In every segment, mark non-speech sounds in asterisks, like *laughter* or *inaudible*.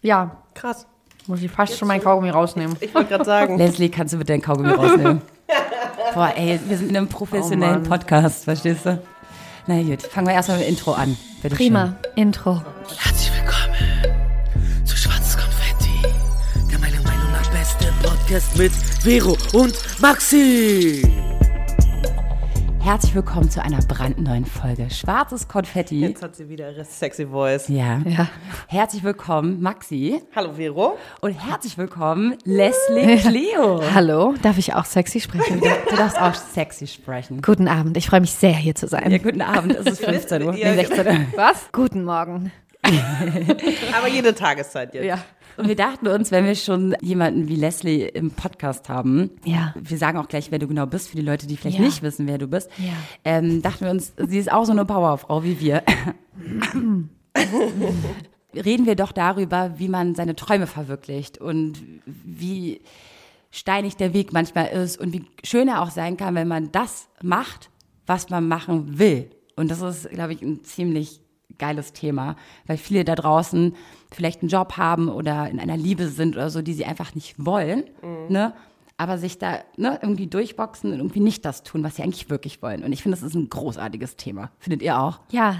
Ja, Krass. muss ich fast schon mein Kaugummi rausnehmen. Ich wollte gerade sagen. *laughs* Leslie, kannst du bitte deinen Kaugummi rausnehmen? *laughs* Boah, ey, wir sind in einem professionellen Oh. Podcast, verstehst du? Na gut, fangen wir erstmal mit dem Intro an. Bitte Prima, Intro. Herzlich willkommen zu Schwarzes Konfetti, der meiner Meinung nach beste Podcast mit Vero und Maxi. Herzlich willkommen zu einer brandneuen Folge Schwarzes Konfetti. Jetzt hat sie wieder ihre sexy Voice. Ja. Ja. Herzlich willkommen, Maxi. Hallo Vero. Und herzlich willkommen, Leslie Cleo. *laughs* Hallo, darf ich auch sexy sprechen? Du darfst auch sexy sprechen. Guten Abend, ich freue mich sehr, hier zu sein. Ja, guten Abend, es ist 15 Uhr. Nee, 16 Uhr. Was? Guten Morgen. *laughs* Aber jede Tageszeit jetzt. Ja. Und wir dachten uns, wenn wir schon jemanden wie Leslie im Podcast haben, Ja. wir sagen auch gleich, wer du genau bist, für die Leute, die vielleicht Ja. nicht wissen, wer du bist, Ja. ähm, dachten wir uns, sie ist auch so eine Powerfrau wie wir. *laughs* Reden wir doch darüber, wie man seine Träume verwirklicht und wie steinig der Weg manchmal ist und wie schön er auch sein kann, wenn man das macht, was man machen will. Und das ist, glaube ich, ein ziemlich geiles Thema, weil viele da draußen vielleicht einen Job haben oder in einer Liebe sind oder so, die sie einfach nicht wollen, ne? aber sich da ne, irgendwie durchboxen und irgendwie nicht das tun, was sie eigentlich wirklich wollen. Und ich finde, das ist ein großartiges Thema. Findet ihr auch? Ja.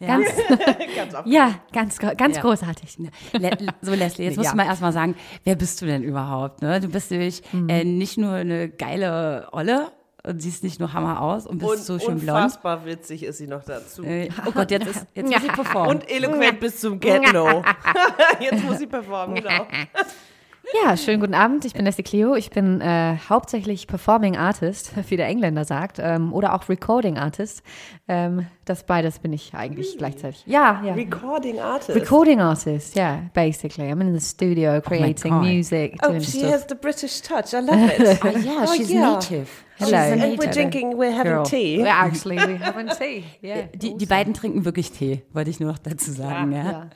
Ganz, Ganz auf. ja, ganz, *laughs* *laughs* ganz Ja. großartig. Le so, Leslie, jetzt musst *laughs* Ja. du mal erstmal sagen, wer bist du denn überhaupt? Ne? Du bist nämlich Mhm. äh, nicht nur eine geile Olle und siehst nicht nur Hammer aus und bist Und so schön blond. unfassbar witzig ist sie noch dazu. Äh, oh Gott, jetzt, ist, jetzt *laughs* muss ich performen. Und eloquent bis zum Get-No. *laughs* Jetzt muss sie performen, genau. *laughs* Ja, schönen guten Abend. Ich bin Leslie Cleo. Ich bin äh, hauptsächlich Performing Artist, wie der Engländer sagt, ähm, oder auch Recording Artist. Ähm, das beides bin ich eigentlich gleichzeitig. Ja, ja. Recording Artist. Recording artist, yeah, basically. I'm in the studio creating God. music, Oh, doing she stuff. has the British touch. I love it. *laughs* Ah, ja, Oh, she's yeah. native. Hello. And we're drinking, we're having Girl. tea. Well, actually, we having tea. *laughs* Yeah. Die, die beiden trinken wirklich Tee, wollte ich nur noch dazu sagen. Ja, ja.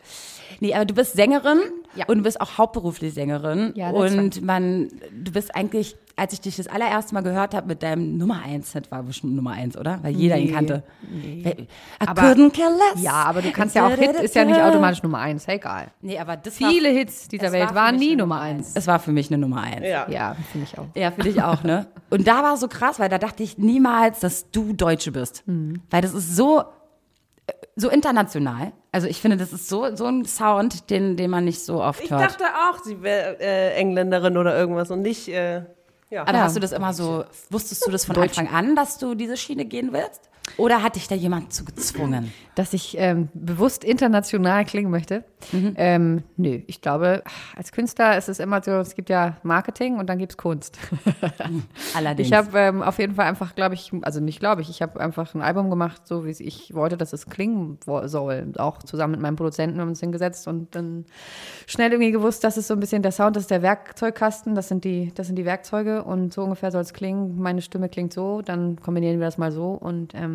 Nee, aber du bist Sängerin Ja. und du bist auch hauptberuflich Sängerin. Ja, und man, du bist eigentlich, als ich dich das allererste Mal gehört habe mit deinem Nummer 1 Hit, war bestimmt Nummer 1, oder? Weil jeder ihn Nee, kannte. nee. I Aber- couldn't care less. Ja, aber du kannst ja auch Hit, ist ja nicht automatisch Nummer eins, egal. Nee, aber das Viele war, Hits dieser es Welt war für waren mich nie Nummer eins. Es war für mich eine Nummer 1. Ja. Ja, finde ich auch. Ja, für dich auch, ne? Und da war so krass, weil da dachte ich niemals, dass du Deutsche bist. Mhm. Weil das ist so, so international. Also ich finde, das ist so, so ein Sound, den, den man nicht so oft Ich hört. dachte auch, sie wäre äh, Engländerin oder irgendwas und nicht, äh, ja. Aber Ja. hast du das immer so, wusstest du das von Anfang an, dass du diese Schiene gehen willst? Oder hat dich da jemand zu gezwungen? Dass ich ähm, bewusst international klingen möchte. Ähm, nö, ich glaube, als Künstler ist es immer so, es gibt ja Marketing und dann gibt es Kunst. *laughs* Allerdings. Ich habe ähm, auf jeden Fall einfach, glaube ich, also nicht glaube ich, ich habe einfach ein Album gemacht, so wie ich wollte, dass es klingen soll. Auch zusammen mit meinem Produzenten haben wir uns hingesetzt und dann schnell irgendwie gewusst, das ist so ein bisschen der Sound, das ist der Werkzeugkasten, das sind die, das sind die Werkzeuge und so ungefähr soll es klingen. Meine Stimme klingt so, dann kombinieren wir das mal so und ähm,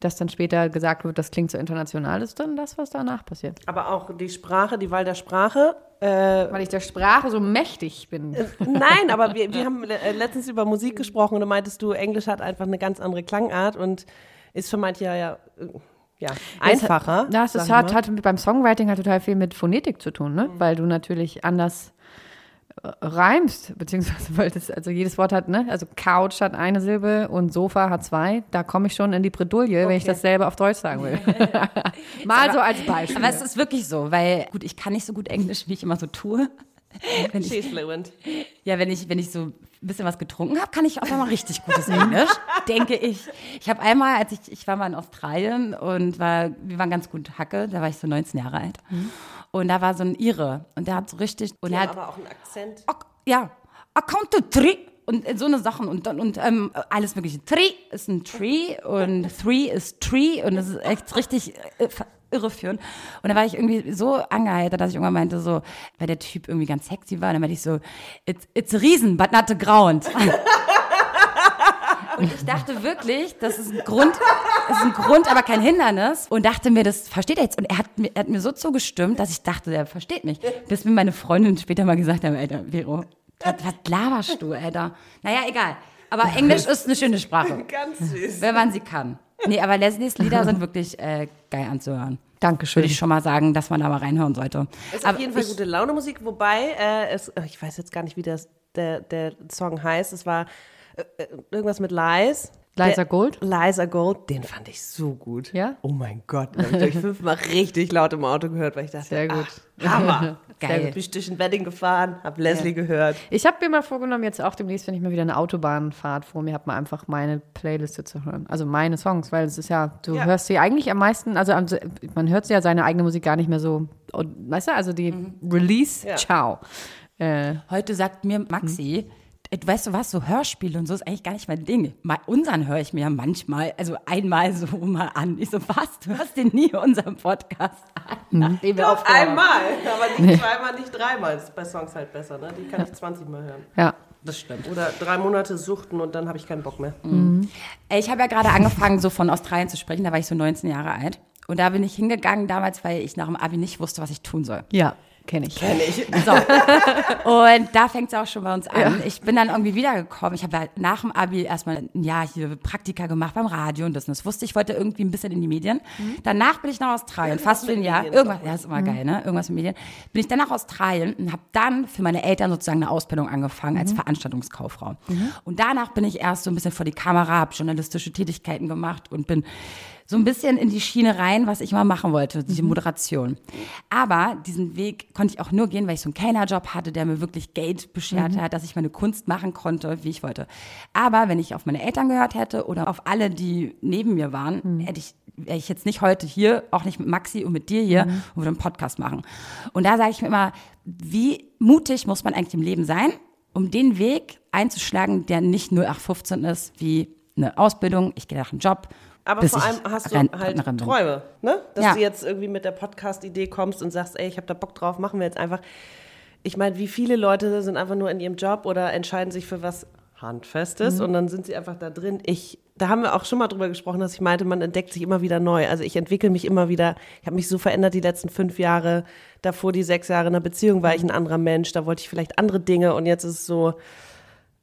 dass dann später gesagt wird, das klingt so international, ist dann das, was danach passiert. Aber auch die Sprache, die Wahl der Sprache. Äh, Weil ich der Sprache so mächtig bin. nein, aber wir, wir haben äh, letztens über Musik gesprochen und da meintest du, Englisch hat einfach eine ganz andere Klangart und ist für manche ja, ja, äh, ja einfacher. Ja, es hat, hat beim Songwriting hat total viel mit Phonetik zu tun, ne? Weil du natürlich anders äh, reimst, beziehungsweise weil das, also jedes Wort hat, ne? Also Couch hat eine Silbe und Sofa hat zwei. Da komme ich schon in die Bredouille, wenn ich Okay. dasselbe auf Deutsch sagen will. *laughs* Mal so als Beispiel. aber es ist wirklich so, weil, gut, ich kann nicht so gut Englisch, wie ich immer so tue. *laughs* Wenn ich, She's fluent. ja, wenn ich, wenn ich so ein bisschen was getrunken habe, kann ich auf einmal richtig gutes Englisch, *laughs* denke ich. Ich habe einmal, als ich, ich war mal in Australien und war, wir waren ganz gut Hacke, da war ich so 19 Jahre alt. Und da war so ein Ire und der hat so richtig, und Die er hat, aber auch einen Akzent. Ok, ja, account to three und so eine Sachen und dann und ähm, alles mögliche. Three ist ein Tree und three ist Tree und das ist echt richtig äh, irreführend. Und da war ich irgendwie so angeheitert, dass ich irgendwann meinte so, weil der Typ irgendwie ganz sexy war, dann meinte ich so, it's, it's a reason, but not a ground. *laughs* Und ich dachte wirklich, das ist ein Grund, ist ein Grund, aber kein Hindernis. Und dachte mir, das versteht er jetzt. Und er hat mir, er hat mir so zugestimmt, dass ich dachte, der versteht mich. Bis mir meine Freundin später mal gesagt haben, Alter, Vero, was, was laberst du, Alter? Naja, egal. Aber Englisch ist eine schöne Sprache, *laughs* Ganz süß. wenn man sie kann. Nee, aber Leslies Lieder sind wirklich äh, geil anzuhören. Dankeschön. Würde ich schon mal sagen, dass man da mal reinhören sollte. Ist auf jeden Fall gute Laune Musik, wobei, äh, es, äh, ich weiß jetzt gar nicht, wie das, der, der Song heißt. Es war äh, äh, irgendwas mit Lies. Liza Gold? Liza Gold, den fand ich so gut. Ja? Oh mein Gott, den habe ich fünfmal *laughs* richtig laut im Auto gehört, weil ich dachte, Sehr gut. Ach, Hammer. *laughs* Geil. Bin ich durch ein Wedding gefahren, hab Leslie gehört. Ich habe mir mal vorgenommen, jetzt auch demnächst, wenn ich mal wieder eine Autobahnfahrt vor mir habe, mal einfach meine Playliste zu hören. Also meine Songs, weil es ist ja, du Ja. hörst sie eigentlich am meisten, also man hört ja seine eigene Musik gar nicht mehr so, und, weißt du, also die Release, Ja. ciao. Äh, Heute sagt mir Maxi, du weißt du was, so Hörspiele und so ist eigentlich gar nicht mein Ding. Mal, unseren höre ich mir ja manchmal, also einmal so mal an. Ich so, was, du hörst den nie unseren Podcast an, nachdem wir Doch, einmal, aber nicht zweimal, nicht dreimal. Das ist bei Songs halt besser, ne? Die kann ich 20 Mal hören. ja. Das stimmt. Oder drei Monate suchten und dann habe ich keinen Bock mehr. Ey, Ich habe ja gerade angefangen, so von Australien zu sprechen, da war ich so 19 Jahre alt. Und da bin ich hingegangen damals, weil ich nach dem Abi nicht wusste, was ich tun soll. Ja, kenne ich. Kenn ich. *laughs* So. Und da fängt es auch schon bei uns an. Ich bin dann irgendwie wiedergekommen. Ich habe halt nach dem Abi erstmal ein Jahr hier Praktika gemacht beim Radio und das. Und das wusste ich, wollte irgendwie ein bisschen in die Medien. Danach bin ich nach Australien, fast für ein Jahr. Irgendwas, ja, ist immer geil, ne? Irgendwas mit Medien. Bin ich dann nach Australien und habe dann für meine Eltern sozusagen eine Ausbildung angefangen als Veranstaltungskauffrau. Und danach bin ich erst so ein bisschen vor die Kamera, habe journalistische Tätigkeiten gemacht und bin so ein bisschen in die Schiene rein, was ich mal machen wollte, diese Moderation. Aber diesen Weg konnte ich auch nur gehen, weil ich so einen Kellnerjob hatte, der mir wirklich Geld beschert hat, dass ich meine Kunst machen konnte, wie ich wollte. Aber wenn ich auf meine Eltern gehört hätte oder auf alle, die neben mir waren, hätte ich wäre ich jetzt nicht heute hier, auch nicht mit Maxi und mit dir hier und würde einen Podcast machen. Und da sage ich mir immer, wie mutig muss man eigentlich im Leben sein, um den Weg einzuschlagen, der nicht 0815 ist, wie eine Ausbildung, ich gehe nach einem Job. Aber vor allem hast du halt. Träume, ne? Dass Ja. du jetzt irgendwie mit der Podcast-Idee kommst und sagst, ey, ich habe da Bock drauf, machen wir jetzt einfach. Ich meine, wie viele Leute sind einfach nur in ihrem Job oder entscheiden sich für was Handfestes Mhm. und dann sind sie einfach da drin. Ich, da haben wir auch schon mal drüber gesprochen, dass ich meinte, man entdeckt sich immer wieder neu. Also ich entwickle mich immer wieder. Ich habe mich so verändert die letzten fünf Jahre. Davor die sechs Jahre in einer Beziehung war ich ein anderer Mensch. Da wollte ich vielleicht andere Dinge und jetzt ist es so,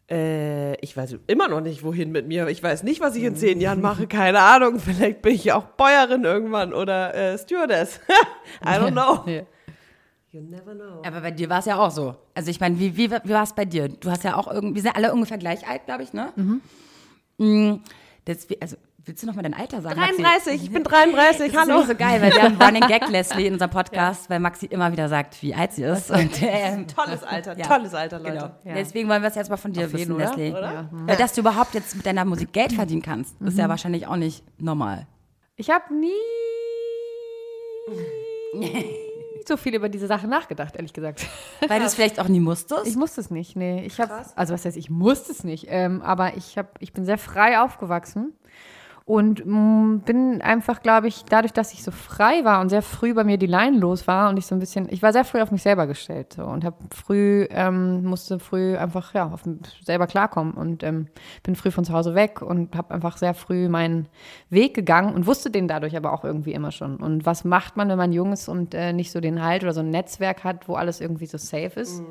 äh, ich weiß immer noch nicht, wohin mit mir. Ich weiß nicht, was ich in zehn Jahren mache. Keine Ahnung. Vielleicht bin ich auch Bäuerin irgendwann oder äh, Stewardess. *laughs* I don't know. *laughs* Ja. You never know. Aber bei dir war es ja auch so. Also ich meine, wie, wie, wie war es bei dir? Du hast ja auch irgendwie, wir sind alle ungefähr gleich alt, glaube ich, ne? Mhm. Das, also, willst du noch mal dein Alter sagen? Maxi? 33, ich bin 33, Das ist hallo. so geil, weil wir haben *laughs* Running Gag Leslie in unserem Podcast, weil Maxi immer wieder sagt, wie alt sie ist. Und, ähm, Tolles Alter, Ja. tolles Alter, Leute. Genau. Ja. Deswegen wollen wir es jetzt mal von dir Auf wissen, jeden, oder? Leslie. Oder? Weil dass du überhaupt jetzt mit deiner Musik Geld verdienen kannst, ist ja wahrscheinlich auch nicht normal. Ich habe nie *laughs* so viel über diese Sache nachgedacht, ehrlich gesagt. Weil du es vielleicht auch nie musstest. Ich musste es nicht, nee. Ich habe, also was heißt, ich musste es nicht, ähm, aber ich habe, ich bin sehr frei aufgewachsen und mm, bin einfach, glaube ich, dadurch, dass ich so frei war und sehr früh bei mir die Line los war und ich so ein bisschen, ich war sehr früh auf mich selber gestellt so, und habe früh, ähm, musste früh einfach ja auf selber klarkommen und ähm, bin früh von zu Hause weg und habe einfach sehr früh meinen Weg gegangen und wusste den dadurch aber auch irgendwie immer schon. Und was macht man, wenn man jung ist und äh, nicht so den Halt oder so ein Netzwerk hat, wo alles irgendwie so safe ist?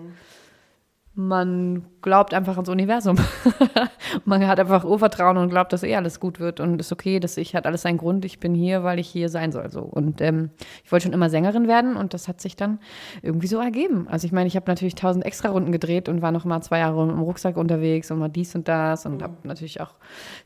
Man glaubt einfach ans Universum. *laughs* man hat einfach Urvertrauen und glaubt, dass eh alles gut wird und ist okay, dass ich hat alles seinen Grund. Ich bin hier, weil ich hier sein soll. So und ähm, ich wollte schon immer Sängerin werden und das hat sich dann irgendwie so ergeben. Also ich meine, ich habe natürlich tausend extra Runden gedreht und war noch mal zwei Jahre im Rucksack unterwegs und mal dies und das und habe natürlich auch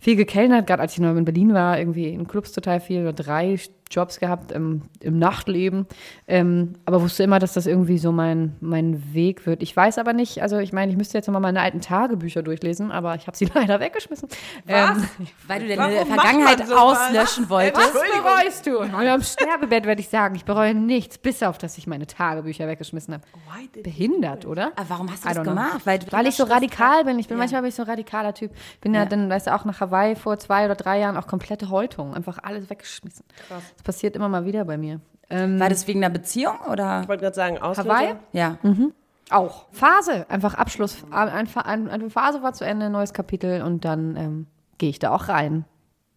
viel gekellnert. Gerade als ich noch in Berlin war, irgendwie in Clubs total viel oder drei Jobs gehabt im, im Nachtleben, ähm, aber wusste immer, dass das irgendwie so mein, mein Weg wird. Ich weiß aber nicht, also ich meine, ich müsste jetzt nochmal meine alten Tagebücher durchlesen, aber ich habe sie *laughs* leider weggeschmissen. Ähm, Weil du deine Vergangenheit sowas? auslöschen wolltest. Entschuldigung. bereust du? Und am Sterbebett werde ich sagen, ich bereue nichts, bis auf, dass ich meine Tagebücher weggeschmissen habe. Behindert, oder? Aber warum hast du das gemacht? Weil, Weil ich so radikal bin. Ich bin Ja. manchmal bin ich so ein radikaler Typ. Bin ja, Ja. dann, weißt du, auch nach Hawaii vor zwei oder drei Jahren auch komplette Häutung. Einfach alles weggeschmissen. Krass. Das passiert immer mal wieder bei mir. Ähm, War das wegen einer Beziehung oder? Ich wollte gerade sagen, Auslöser. Hawaii? Ja. Auch. Phase, einfach Abschluss. Eine Phase war zu Ende, neues Kapitel und dann ähm, gehe ich da auch rein.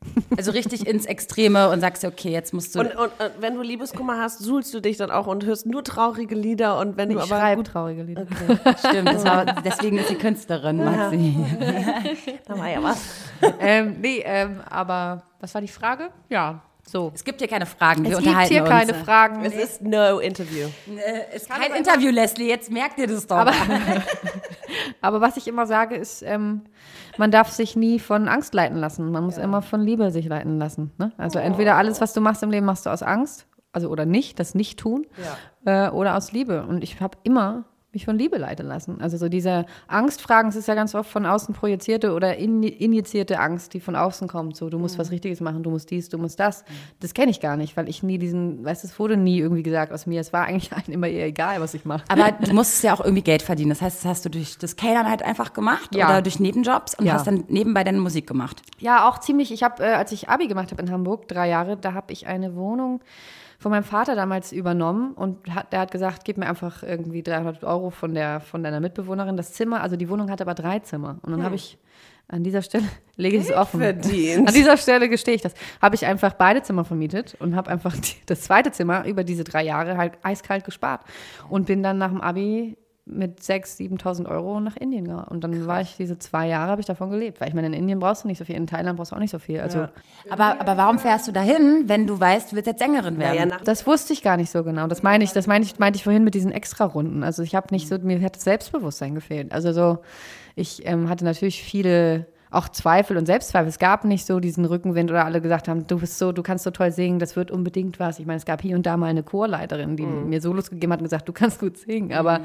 *laughs* Also richtig ins Extreme und sagst dir, okay, jetzt musst du. Und, und, und wenn du Liebeskummer hast, suhlst du dich dann auch und hörst nur traurige Lieder und wenn Ich du aber schreibe gut, traurige Lieder. *laughs* stimmt, das war, deswegen ist sie Künstlerin, Maxi. *laughs* da war ja was. ähm, nee, ähm, aber was war die Frage? Ja, So. Es gibt hier keine Fragen, wir Es gibt hier uns. keine Fragen. Es ist no interview. Es ist kein Interview, Leslie, jetzt merkt ihr das doch. Aber, *laughs* aber was ich immer sage, ist, ähm, man darf sich nie von Angst leiten lassen. Man muss immer von Liebe sich leiten lassen. Ne? Also entweder alles, was du machst im Leben, machst du aus Angst, also oder nicht, das nicht tun, äh, oder aus Liebe. Und ich habe immer mich von Liebe leiten lassen. Also so diese Angstfragen, es ist ja ganz oft von außen projizierte oder in, injizierte Angst, die von außen kommt. So, du musst was Richtiges machen, du musst dies, du musst das. Das kenne ich gar nicht, weil ich nie diesen, weißt du, es wurde nie irgendwie gesagt aus mir. Es war eigentlich *laughs* allen immer eher egal, was ich mache. Aber du musstest ja auch irgendwie Geld verdienen. Das heißt, das hast du durch das Kellern halt einfach gemacht Ja. oder durch Nebenjobs und Ja. hast dann nebenbei deine Musik gemacht. Ja, auch ziemlich. Ich habe, äh, als ich Abi gemacht habe in Hamburg, drei Jahre, da habe ich eine Wohnung von meinem Vater damals übernommen und hat, der hat gesagt, gib mir einfach irgendwie 300 Euro von der von deiner Mitbewohnerin das Zimmer. Also die Wohnung hat aber drei Zimmer und dann habe ich an dieser Stelle *laughs* lege ich es offen. verdient. An dieser Stelle gestehe ich das. Habe ich einfach beide Zimmer vermietet und habe einfach die, das zweite Zimmer über diese drei Jahre halt eiskalt gespart und bin dann nach dem Abi mit 6.000, 7.000 Euro nach Indien gegangen. Und dann war ich diese zwei Jahre, habe ich davon gelebt. Weil ich meine, in Indien brauchst du nicht so viel, in Thailand brauchst du auch nicht so viel. Also Aber, aber warum fährst du dahin, wenn du weißt, du willst jetzt Sängerin werden? Naja, nach das wusste ich gar nicht so genau. Das meine ich, das meine ich, meinte ich vorhin mit diesen Extra-Runden. Also ich habe nicht so, mir hat das Selbstbewusstsein gefehlt. Also so, ich ähm, hatte natürlich viele auch Zweifel und Selbstzweifel. Es gab nicht so diesen Rückenwind oder alle gesagt haben, du bist so, du kannst so toll singen, das wird unbedingt was. Ich meine, es gab hier und da mal eine Chorleiterin, die mir Solos gegeben hat und gesagt, du kannst gut singen. Aber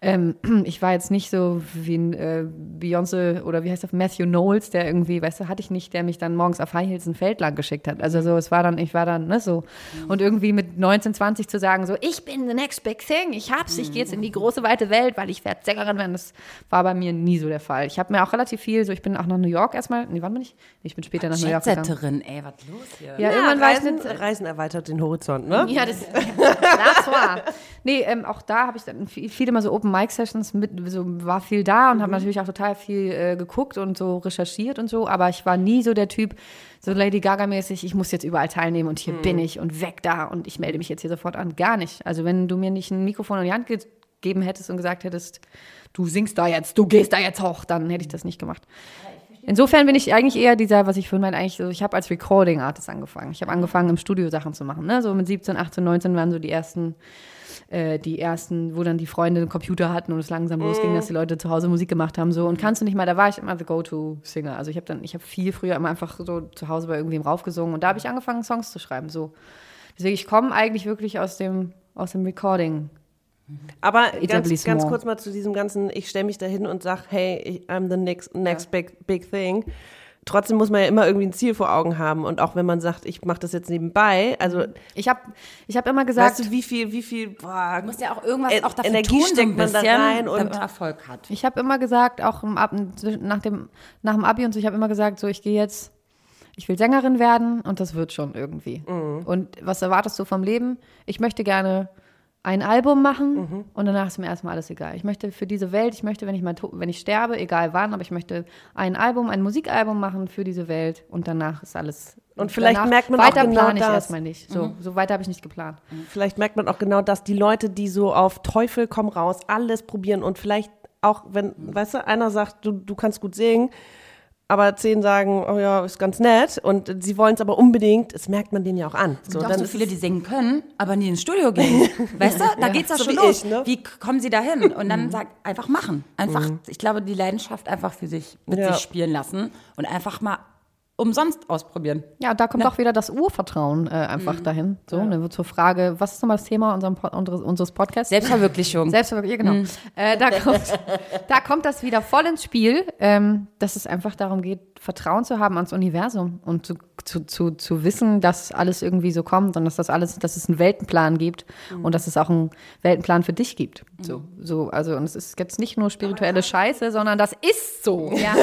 ähm, *clears throat* ich war jetzt nicht so wie ein äh, Beyoncé oder wie heißt das, Matthew Knowles, der irgendwie, weißt du, hatte ich nicht, der mich dann morgens auf High Heels ein Feld lang geschickt hat. Also so, es war dann, ich war dann, ne, so. Und irgendwie mit 19, 20 zu sagen, so, ich bin the next big thing, ich hab's, ich gehe jetzt in die große weite Welt, weil ich werde Sängerin werden, das war bei mir nie so der Fall. Ich habe mir auch relativ viel, so, ich bin auch nach New York erstmal, nee, wann bin ich? Ich bin später nach New York gegangen. Ey, was los hier? Ja, ja, irgendwann war ich Reisen, mit, Reisen erweitert den Horizont, ne? ja, das, *laughs* das war. Nee, ähm, auch da habe ich dann viel, viele mal so Open Mic Sessions mit, so war viel da und habe natürlich auch total viel äh, geguckt und so recherchiert und so, aber ich war nie so der Typ, so Lady Gaga mäßig, ich muss jetzt überall teilnehmen und hier bin ich und weg da und ich melde mich jetzt hier sofort an. Gar nicht. Also wenn du mir nicht ein Mikrofon in die Hand gegeben hättest und gesagt hättest, du singst da jetzt, du gehst da jetzt hoch, dann hätte ich das nicht gemacht. Insofern bin ich eigentlich eher dieser, was ich vorhin meinte, eigentlich so, ich habe als Recording Artist angefangen. Ich habe angefangen, im Studio Sachen zu machen. Ne? So mit 17, 18, 19 waren so die ersten, äh, die ersten, wo dann die Freunde einen Computer hatten und es langsam losging, dass die Leute zu Hause Musik gemacht haben. So und kannst du nicht mal, da war ich immer the Go-To-Singer. Also ich habe dann, ich habe viel früher immer einfach so zu Hause bei irgendwem raufgesungen und da habe ich angefangen, Songs zu schreiben. So. Deswegen, ich komme eigentlich wirklich aus dem, aus dem Recording. Aber ganz, Etablissement. ganz kurz mal zu diesem ganzen, ich stelle mich da hin und sage, hey, ich- I'm the next, next big, big thing. Trotzdem muss man ja immer irgendwie ein Ziel vor Augen haben. Und auch wenn man sagt, ich mache das jetzt nebenbei, also Ich habe ich hab immer gesagt, weißt du, wie viel, wie viel, boah, Du musst ja auch irgendwas En- auch dafür Energie tun, so steckt man da rein damit und- man Erfolg hat. Ich habe immer gesagt, auch im Ab, nach, dem, nach dem Abi und so, ich habe immer gesagt, so ich gehe jetzt, ich will Sängerin werden und das wird schon irgendwie. Und was erwartest du vom Leben? Ich möchte gerne ein Album machen und danach ist mir erstmal alles egal. Ich möchte für diese Welt, ich möchte, wenn ich mal wenn ich sterbe, egal wann, aber ich möchte ein Album, ein Musikalbum machen für diese Welt und danach ist alles. Und vielleicht merkt man auch genau plane ich das. erstmal nicht. So, so weiter habe ich nicht geplant. vielleicht merkt man auch genau das, die Leute, die so auf Teufel komm raus, alles probieren und vielleicht auch, wenn, weißt du, einer sagt, du, du kannst gut singen, aber zehn sagen, oh ja, ist ganz nett und sie wollen es aber unbedingt, das merkt man denen ja auch an. So, Es gibt auch so viele, es- die singen können, aber nie ins Studio gehen. *laughs* Weißt du, da geht's ja So schon wie los. ich, ne? Wie kommen sie da hin? Und dann sagt, einfach machen. Einfach, ich glaube, die Leidenschaft einfach für sich, mit Ja. sich spielen lassen und einfach mal umsonst ausprobieren. Ja, da kommt auch wieder das Urvertrauen äh, einfach dahin. So, dann wird zur Frage, was ist nochmal das Thema unseres, unseres Podcasts? Selbstverwirklichung. *laughs* Selbstverwirklichung, ja, genau. Äh, da, kommt, da kommt das wieder voll ins Spiel, ähm, dass es einfach darum geht, Vertrauen zu haben ans Universum und zu, zu, zu, zu wissen, dass alles irgendwie so kommt und dass das alles, dass es einen Weltenplan gibt und dass es auch einen Weltenplan für dich gibt. So, so, also, und es ist jetzt nicht nur spirituelle Scheiße, sondern das ist so. Ja.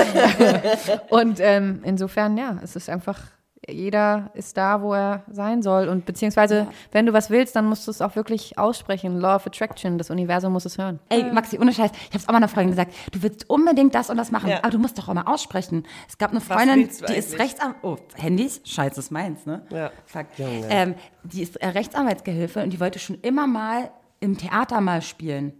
*laughs* und ähm, insofern, ja, es ist einfach. Jeder ist da, wo er sein soll. Und beziehungsweise, wenn du was willst, dann musst du es auch wirklich aussprechen. Law of Attraction, das Universum muss es hören. Ey, Maxi, ohne Scheiß, ich habe es auch mal einer Freundin gesagt, du willst unbedingt das und das machen, Ja. aber du musst doch auch mal aussprechen. Es gab eine Freundin, die ist eigentlich? Rechtsanwalt, oh, Handys, scheiße, ist meins, ne? Ja. Fuck. Junge. Ähm, die ist äh, Rechtsanwaltsgehilfe und die wollte schon immer mal im Theater mal spielen.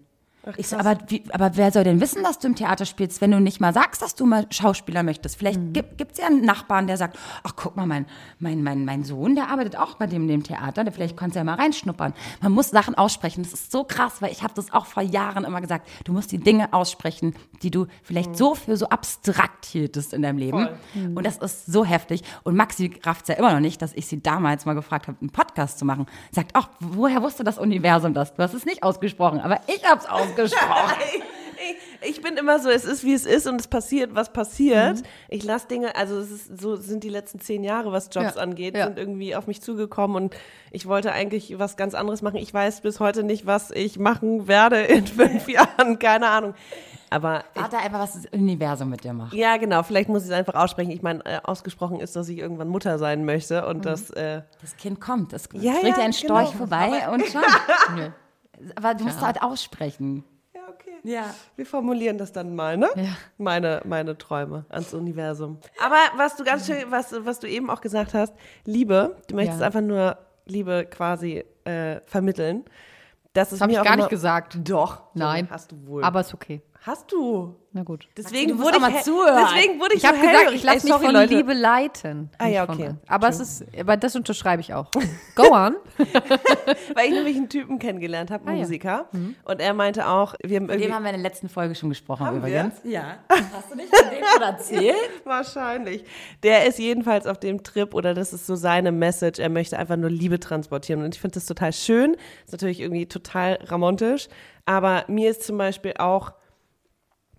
Ich so, aber, wie, aber wer soll denn wissen, dass du im Theater spielst, wenn du nicht mal sagst, dass du mal Schauspieler möchtest? Vielleicht Mhm. gibt es ja einen Nachbarn, der sagt, ach guck mal, mein, mein, mein, mein Sohn, der arbeitet auch bei dem, dem Theater, der vielleicht kannst du ja mal reinschnuppern. Man muss Sachen aussprechen. Das ist so krass, weil ich habe das auch vor Jahren immer gesagt. Du musst die Dinge aussprechen, die du vielleicht Mhm. so für so abstrakt hieltest in deinem Leben. Und das ist so heftig. Und Maxi rafft es ja immer noch nicht, dass ich sie damals mal gefragt habe, einen Podcast zu machen. Sagt, ach, woher wusste das Universum das? Du hast es nicht ausgesprochen, aber ich habe es ausgesprochen. *laughs* Ich, ich bin immer so, es ist wie es ist und es passiert, was passiert. Ich lasse Dinge, also es ist, so sind die letzten zehn Jahre, was Jobs Ja, angeht, ja. sind irgendwie auf mich zugekommen und ich wollte eigentlich was ganz anderes machen. Ich weiß bis heute nicht, was ich machen werde in fünf *laughs* Jahren, keine Ahnung. Aber Warte einfach, was das Universum mit dir macht. ja, genau, vielleicht muss ich es einfach aussprechen. Ich meine, äh, ausgesprochen ist, dass ich irgendwann Mutter sein möchte und das, äh, Das Kind kommt. Es Ja, bringt ja, ein Storch genau. vorbei und schon. *laughs* Aber du musst halt aussprechen. ja, okay. Ja. Wir formulieren das dann mal, ne? Ja. Meine, meine Träume ans Universum. Aber was du ganz schön, was, was du eben auch gesagt hast, Liebe, du möchtest Ja. einfach nur Liebe quasi äh, vermitteln. Das ist Das habe ich auch gar immer, nicht gesagt. Doch. Nein. Hast du wohl. Aber ist okay. Hast du. Na gut. Deswegen du wurde ich mal zuhören. Deswegen wurde ich, Ich habe gesagt, ich lasse mich sorry, von Leute. Liebe leiten. Ah, ja, von- okay. Aber es ist, aber das unterschreibe ich auch. *laughs* Go on. *laughs* Weil ich nämlich einen Typen kennengelernt habe, Ah, ja. Musiker. Und er meinte auch, wir haben Mit irgendwie dem haben wir in der letzten Folge schon gesprochen Haben wir? übrigens. Ja. Hast du nicht von dem schon erzählt? *laughs* Wahrscheinlich. Der ist jedenfalls auf dem Trip oder das ist so seine Message. Er möchte einfach nur Liebe transportieren. Und ich finde das total schön. Ist natürlich irgendwie total romantisch. Aber mir ist zum Beispiel auch,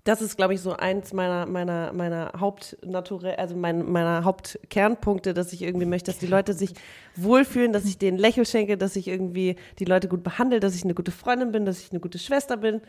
das ist, glaube ich, so eins meiner, meiner, meiner Hauptnature, also mein, meiner Hauptkernpunkte, dass ich irgendwie möchte, dass die Leute sich wohlfühlen, dass ich denen Lächeln schenke, dass ich irgendwie die Leute gut behandle, dass ich eine gute Freundin bin, dass ich eine gute Schwester bin.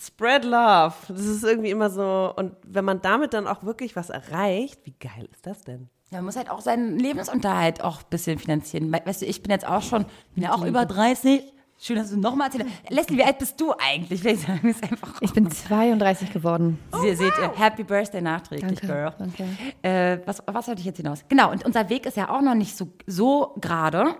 Spread Love. Das ist irgendwie immer so. Und wenn man damit dann auch wirklich was erreicht, wie geil ist das denn? Ja, Man muss halt auch seinen Lebensunterhalt auch ein bisschen finanzieren. We- Weißt du, ich bin jetzt auch schon, bin ja auch über 30. Schön, dass du nochmal erzählst. Leslie, wie alt bist du eigentlich? Vielleicht sagen wir es einfach. Ich bin 32 geworden. Sie seht ihr, Happy Birthday nachträglich, Danke, Girl. danke. Äh, was, was sollte ich jetzt hinaus? Genau, und unser Weg ist ja auch noch nicht so, so gerade,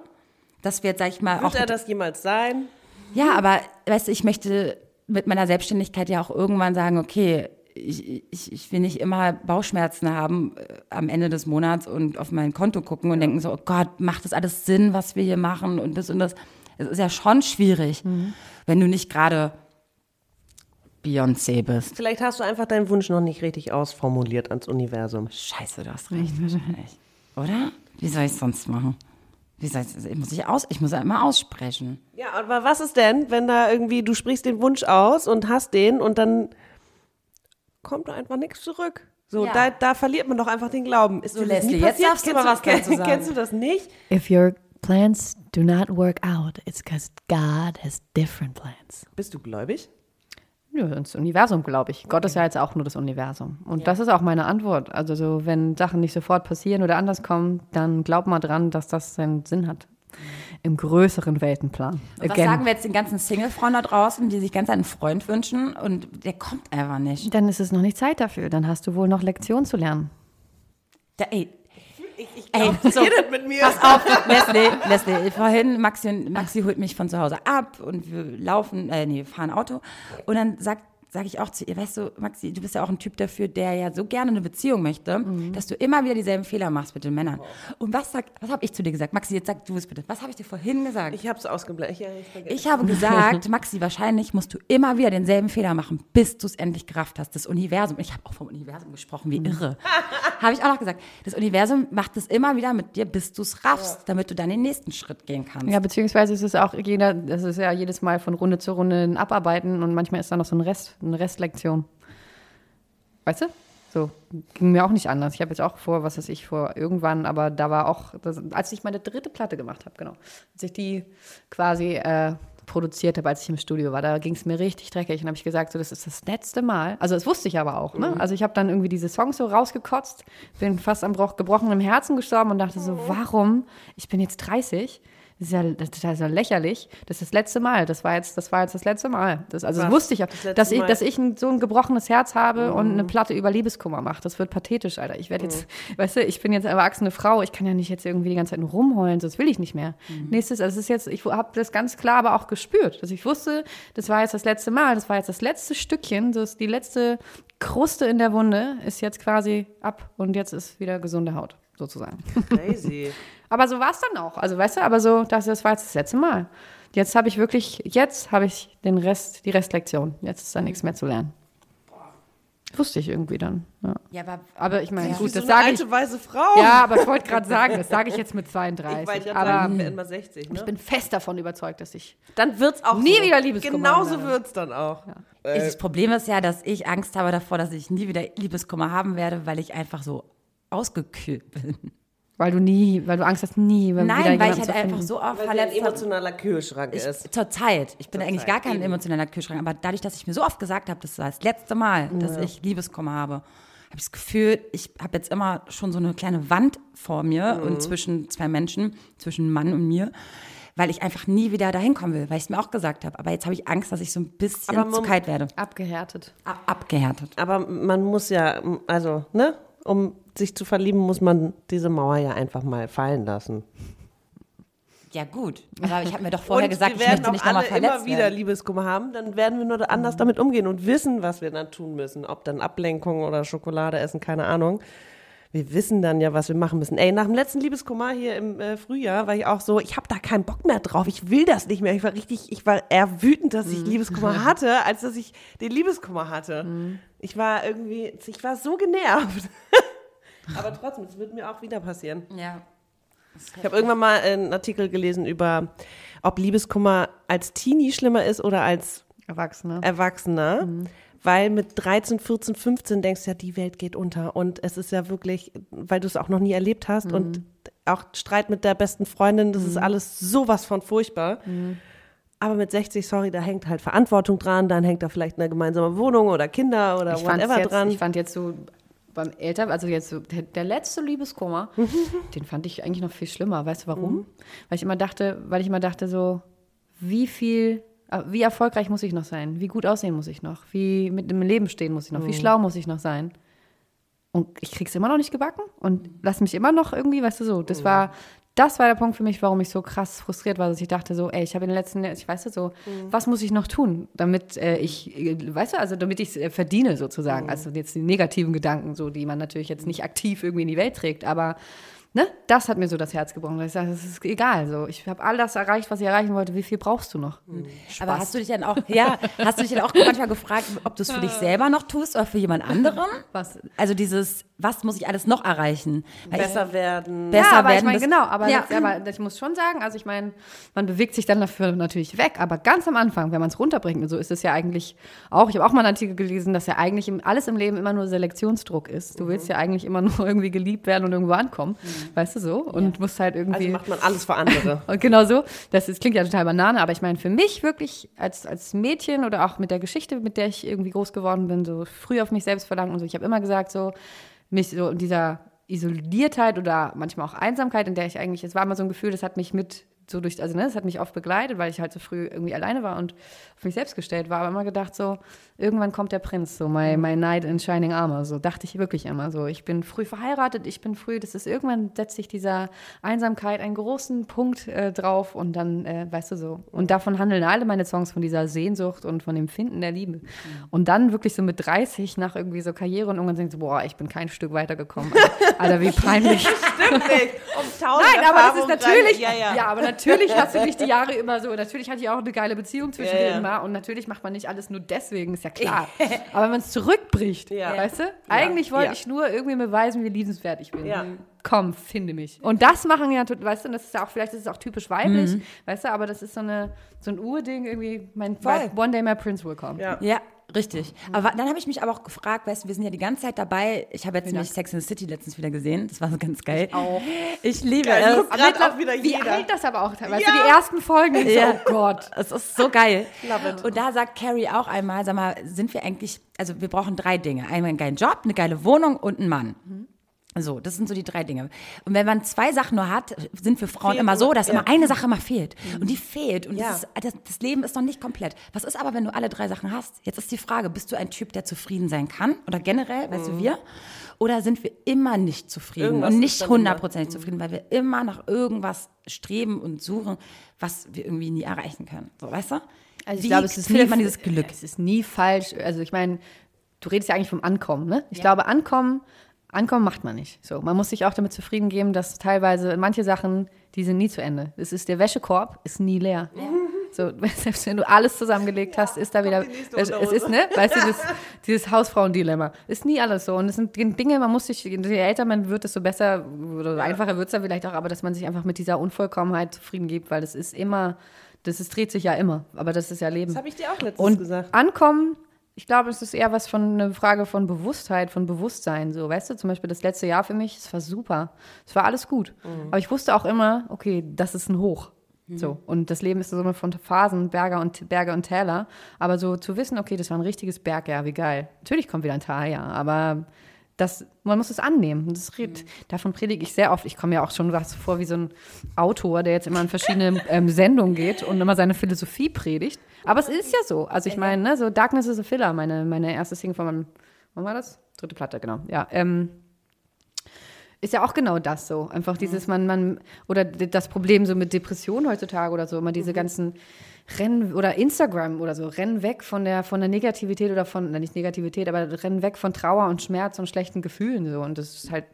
dass wir jetzt, sag ich mal, auch Wird er das jemals sein? Ja, aber weißt du, ich möchte mit meiner Selbstständigkeit ja auch irgendwann sagen, okay, ich, ich, ich will nicht immer Bauchschmerzen haben äh, am Ende des Monats und auf mein Konto gucken und denken so, oh Gott, macht das alles Sinn, was wir hier machen und das und das. Es ist ja schon schwierig, wenn du nicht gerade Beyoncé bist. Vielleicht hast du einfach deinen Wunsch noch nicht richtig ausformuliert ans Universum. Scheiße, du hast recht, wahrscheinlich. Oder? Wie soll ich es sonst machen? Wie soll ich, muss ich aus, ich muss ja immer aussprechen. Ja, aber was ist denn, wenn da irgendwie, du sprichst den Wunsch aus und hast den und dann kommt da einfach nichts zurück? So, Ja. da, da verliert man doch einfach den Glauben. Ist So, Leslie, jetzt darfst du Kennst aber was dazu sagen. Kennst du das nicht? If your plans do not work out, it's because God has different plans. Bist du gläubig? Ja, ins Universum, glaube ich. Gott ist ja jetzt auch nur das Universum. Und das ist auch meine Antwort. Also so, wenn Sachen nicht sofort passieren oder anders kommen, dann glaub mal dran, dass das seinen Sinn hat. Im größeren Weltenplan. Was sagen wir jetzt den ganzen Single-Frauen da draußen, die sich ganz einen Freund wünschen und der kommt einfach nicht? Dann ist es noch nicht Zeit dafür. Dann hast du wohl noch Lektionen zu lernen. Da, ey, ey, so, redet mit mir. pass auf, Leslie, Leslie, vorhin, Maxi, Maxi holt mich von zu Hause ab und wir laufen, äh, nee, fahren Auto und dann sagt sage ich auch zu ihr, weißt du, Maxi, du bist ja auch ein Typ dafür, der ja so gerne eine Beziehung möchte, dass du immer wieder dieselben Fehler machst mit den Männern. Und was sag, was habe ich zu dir gesagt? Maxi, jetzt sag du es bitte. Was habe ich dir vorhin gesagt? Ich hab's ausgeblendet. Ja, ich. Ich habe gesagt, *laughs* Maxi, wahrscheinlich musst du immer wieder denselben Fehler machen, bis du es endlich gerafft hast. Das Universum, ich habe auch vom Universum gesprochen, wie irre. habe ich auch noch gesagt. Das Universum macht es immer wieder mit dir, bis du es raffst, damit du dann den nächsten Schritt gehen kannst. Ja, beziehungsweise ist es auch jeder, das ist ja jedes Mal von Runde zu Runde ein Abarbeiten und manchmal ist da noch so ein Rest, eine Restlektion. Weißt du? So, ging mir auch nicht anders. Ich habe jetzt auch vor, was weiß ich, vor irgendwann, aber da war auch, das, als ich meine dritte Platte gemacht habe, genau, als ich die quasi äh, produziert habe, als ich im Studio war, da ging es mir richtig dreckig und habe ich gesagt, so, das ist das letzte Mal. Also das wusste ich aber auch, ne? Also ich habe dann irgendwie diese Songs so rausgekotzt, bin fast am gebrochenen Herzen gestorben und dachte so, warum? Ich bin jetzt 30, Das ist ja, das ist ja lächerlich. Das ist das letzte Mal. Das war jetzt, das war jetzt das letzte Mal. Das, also das Was? wusste ich auch, Das dass ich, Mal? dass ich ein, so ein gebrochenes Herz habe und eine Platte über Liebeskummer mache. Das wird pathetisch, Alter. Ich werde jetzt, *laughs* weißt du, ich bin jetzt erwachsene Frau. Ich kann ja nicht jetzt irgendwie die ganze Zeit nur rumheulen. Das will ich nicht mehr. Nächstes, also es ist jetzt, ich habe das ganz klar aber auch gespürt, dass ich wusste, das war jetzt das letzte Mal. Das war jetzt das letzte Stückchen. Das die letzte Kruste in der Wunde ist jetzt quasi ab und jetzt ist wieder gesunde Haut sozusagen. Crazy. *laughs* Aber so war es dann auch. Also weißt du, aber so, das, das war jetzt das letzte Mal. Jetzt habe ich wirklich, jetzt habe ich den Rest, die Restlektion. Jetzt ist da nichts mehr zu lernen. Wusste ich irgendwie dann. Ja. Ja, aber Aber ich meine, gut, so das sage ich. alte weiße Frau. Ja, aber ich wollte gerade sagen, das sage ich jetzt mit ich 32. weiß ja aber werden mal 60, ne? ich bin fest davon überzeugt, dass ich. dann wird's auch Nie so. wieder Liebeskummer Genauso haben wird's dann auch. das Problem ist ja, dass ich Angst habe davor, dass ich nie wieder Liebeskummer haben werde, weil ich einfach so ausgekühlt bin. Weil du nie, weil du Angst hast, nie wieder Nein, weil ich halt zu einfach so oft Weil ein verletzt habe. emotionaler Kühlschrank Ich, ist. zur Zeit. Ich bin Zur eigentlich Zeit, gar kein eben. emotionaler Kühlschrank, aber dadurch, dass ich mir so oft gesagt habe, das war das letzte Mal, dass ich Liebeskummer habe, habe ich das Gefühl, ich habe jetzt immer schon so eine kleine Wand vor mir Mhm. und zwischen zwei Menschen, zwischen Mann und mir, weil ich einfach nie wieder dahin kommen will, weil ich es mir auch gesagt habe. Aber jetzt habe ich Angst, dass ich so ein bisschen Aber zu man- kalt werde. Abgehärtet. Ab abgehärtet. Aber man muss ja, also, ne? Um sich zu verlieben, muss man diese Mauer ja einfach mal fallen lassen. Ja, gut. Aber ich habe mir doch vorher und gesagt, wir ich werden möchte auch nicht alle immer wieder werden. Liebeskummer haben, dann werden wir nur anders damit umgehen und wissen, was wir dann tun müssen. Ob dann Ablenkung oder Schokolade essen, keine Ahnung. Wir wissen dann ja, was wir machen müssen. Ey, nach dem letzten Liebeskummer hier im äh, Frühjahr war ich auch so, ich habe da keinen Bock mehr drauf. Ich will das nicht mehr. Ich war richtig, ich war eher wütend, dass ich Liebeskummer *laughs* hatte, als dass ich den Liebeskummer hatte. Ich war irgendwie, ich war so genervt. *laughs* Aber trotzdem, das wird mir auch wieder passieren. Ja. Ich habe irgendwann mal einen Artikel gelesen über, ob Liebeskummer als Teenie schlimmer ist oder als Erwachsene. Erwachsener. Weil mit 13, 14, 15 denkst du ja, die Welt geht unter. Und es ist ja wirklich, weil du es auch noch nie erlebt hast und auch Streit mit der besten Freundin, das ist alles sowas von furchtbar. Aber mit 60, sorry, da hängt halt Verantwortung dran, dann hängt da vielleicht eine gemeinsame Wohnung oder Kinder oder ich whatever jetzt, dran. Ich fand jetzt so beim Älter, also jetzt der, der letzte Liebeskummer, *laughs* den fand ich eigentlich noch viel schlimmer. Weißt du warum? Mhm. Weil ich immer dachte, weil ich immer dachte so, wie viel, äh, wie erfolgreich muss ich noch sein? Wie gut aussehen muss ich noch? Wie mit dem Leben stehen muss ich noch? Wie Mhm. schlau muss ich noch sein? Und ich krieg's immer noch nicht gebacken und lass mich immer noch irgendwie, weißt du so, das war das war der Punkt für mich, warum ich so krass frustriert war, dass ich dachte so, ey, ich habe in den letzten, ich weiß ja so, was muss ich noch tun, damit äh, ich, äh, weißt du, also damit ich es äh, verdiene sozusagen. Also jetzt die negativen Gedanken, so die man natürlich jetzt nicht aktiv irgendwie in die Welt trägt, aber ne, das hat mir so das Herz gebrochen. Ich sage, es ist egal, so ich habe all das erreicht, was ich erreichen wollte. Wie viel brauchst du noch? Aber hast du dich dann auch, ja, hast du dich dann auch manchmal gefragt, ob du es für dich *laughs* selber noch tust oder für jemand anderen? Was? Also dieses, was muss ich alles noch erreichen? Weil Besser werden. ich, besser ja, aber werden. ich meine, das- genau, aber, ja. das, aber ich muss schon sagen, also ich meine, man bewegt sich dann dafür natürlich weg, aber ganz am Anfang, wenn man es runterbringt, so ist es ja eigentlich auch, ich habe auch mal einen Artikel gelesen, dass ja eigentlich alles im Leben immer nur Selektionsdruck ist. Du willst ja eigentlich immer nur *laughs* irgendwie geliebt werden und irgendwo ankommen, weißt du so? Und musst halt irgendwie. Also macht man alles für andere. *laughs* Und genau so. Das ist, klingt ja total Banane, aber ich meine, für mich wirklich als, als Mädchen oder auch mit der Geschichte, mit der ich irgendwie groß geworden bin, so früh auf mich selbst verlangt und so. Ich habe immer gesagt, so, mich so in dieser Isoliertheit oder manchmal auch Einsamkeit, in der ich eigentlich, es war immer so ein Gefühl, das hat mich mit so durch, also ne, das hat mich oft begleitet, weil ich halt so früh irgendwie alleine war und auf mich selbst gestellt war, aber immer gedacht so, irgendwann kommt der Prinz, so my, my knight in shining armor, so dachte ich wirklich immer so, ich bin früh verheiratet, ich bin früh, das ist irgendwann setzt sich dieser Einsamkeit einen großen Punkt äh, drauf und dann, äh, weißt du so, und davon handeln alle meine Songs, von dieser Sehnsucht und von dem Finden der Liebe und dann wirklich so mit 30 nach irgendwie so Karriere und irgendwann denkt so, boah, ich bin kein Stück weitergekommen, Alter, wie *laughs* peinlich. Stimmt nicht. Um tausend Nein, aber das ist natürlich, rein. Ja, ja. aber natürlich hast du dich die Jahre immer so, natürlich hatte ich auch eine geile Beziehung zwischen Ja, ja. denen immer und natürlich macht man nicht alles nur deswegen, ist ja *laughs* klar. aber wenn man es zurückbricht, Ja. weißt du, eigentlich wollte Ja. ich nur irgendwie beweisen, wie liebenswert ich bin. Ja. Komm, finde mich. Und das machen ja, weißt du, und das ist ja auch, vielleicht ist es auch typisch weiblich, Mhm. weißt du, aber das ist so, eine, so ein Urding irgendwie, mein Voll. One Day My Prince will come. Ja. Ja, richtig. Aber dann habe ich mich aber auch gefragt, weißt du, wir sind ja die ganze Zeit dabei. Ich habe jetzt nämlich Sex in the City letztens wieder gesehen. Das war so ganz geil. Ich auch. *laughs* Ich liebe Geil, es. grad auch wieder Wie jeder. alt das aber auch teilweise, Ja. die ersten Folgen, so, Ja. oh Gott. *laughs* Es ist so geil. Love it. Und da sagt Carrie auch einmal, sag mal, sind wir eigentlich, also wir brauchen drei Dinge. Einmal einen geilen Job, eine geile Wohnung und einen Mann. So, das sind so die drei Dinge. Und wenn man zwei Sachen nur hat, sind für Frauen Fehlt immer so, dass ja. immer eine Sache immer fehlt. Und die fehlt. Und Ja. das, ist, das, das Leben ist noch nicht komplett. Was ist aber, wenn du alle drei Sachen hast? Jetzt ist die Frage, bist du ein Typ, der zufrieden sein kann? Oder generell, weißt du, wir? Oder sind wir immer nicht zufrieden Irgendwas und nicht hundertprozentig zufrieden, weil wir immer nach irgendwas streben und suchen, was wir irgendwie nie erreichen können. So, weißt du? Also ich Wie glaube, es ist nie, man dieses Glück? Es ist nie falsch. Also ich meine, du redest ja eigentlich vom Ankommen, ne? Ich glaube, Ankommen, Ankommen macht man nicht. So, man muss sich auch damit zufrieden geben, dass teilweise manche Sachen, die sind nie zu Ende. Es ist der Wäschekorb ist nie leer. So, *laughs* selbst wenn du alles zusammengelegt hast, ist da wieder. Es, ist, ne? Weißt du, das, dieses Hausfrauendilemma. Ist nie alles so. Und es sind Dinge, man muss sich, je älter man wird, desto besser oder so einfacher wird es dann vielleicht auch, aber dass man sich einfach mit dieser Unvollkommenheit zufrieden gibt, weil das ist immer, das ist, dreht sich ja immer. Aber das ist ja Leben. Das habe ich dir auch letztens Und gesagt. ankommen, ich glaube, es ist eher was von eine Frage von Bewusstheit, von Bewusstsein. So, weißt du, zum Beispiel das letzte Jahr für mich, es war super. Es war alles gut. Mhm. Aber ich wusste auch immer, okay, das ist ein Hoch. So. Und das Leben ist so eine von Phasen, Berge und, Berge und Täler. Aber so zu wissen, okay, das war ein richtiges Bergjahr, wie geil. Natürlich kommt wieder ein Tal, ja. Aber das, man muss es annehmen. Red, Davon predige ich sehr oft. Ich komme ja auch schon was vor wie so ein Autor, der jetzt immer in verschiedene ähm, Sendungen geht und immer seine Philosophie predigt. Aber es ist ja so. Also ich meine, ne, so Darkness is a Filler, meine, meine erste Single von meinem, wann war das? Dritte Platte, genau. Ja, ähm, ist ja auch genau das so. Einfach dieses, man, man, oder das Problem so mit Depressionen heutzutage oder so, immer diese ganzen Rennen oder Instagram oder so, rennen weg von der, von der Negativität oder von, na, nicht Negativität, aber rennen weg von Trauer und Schmerz und schlechten Gefühlen so. Und das ist halt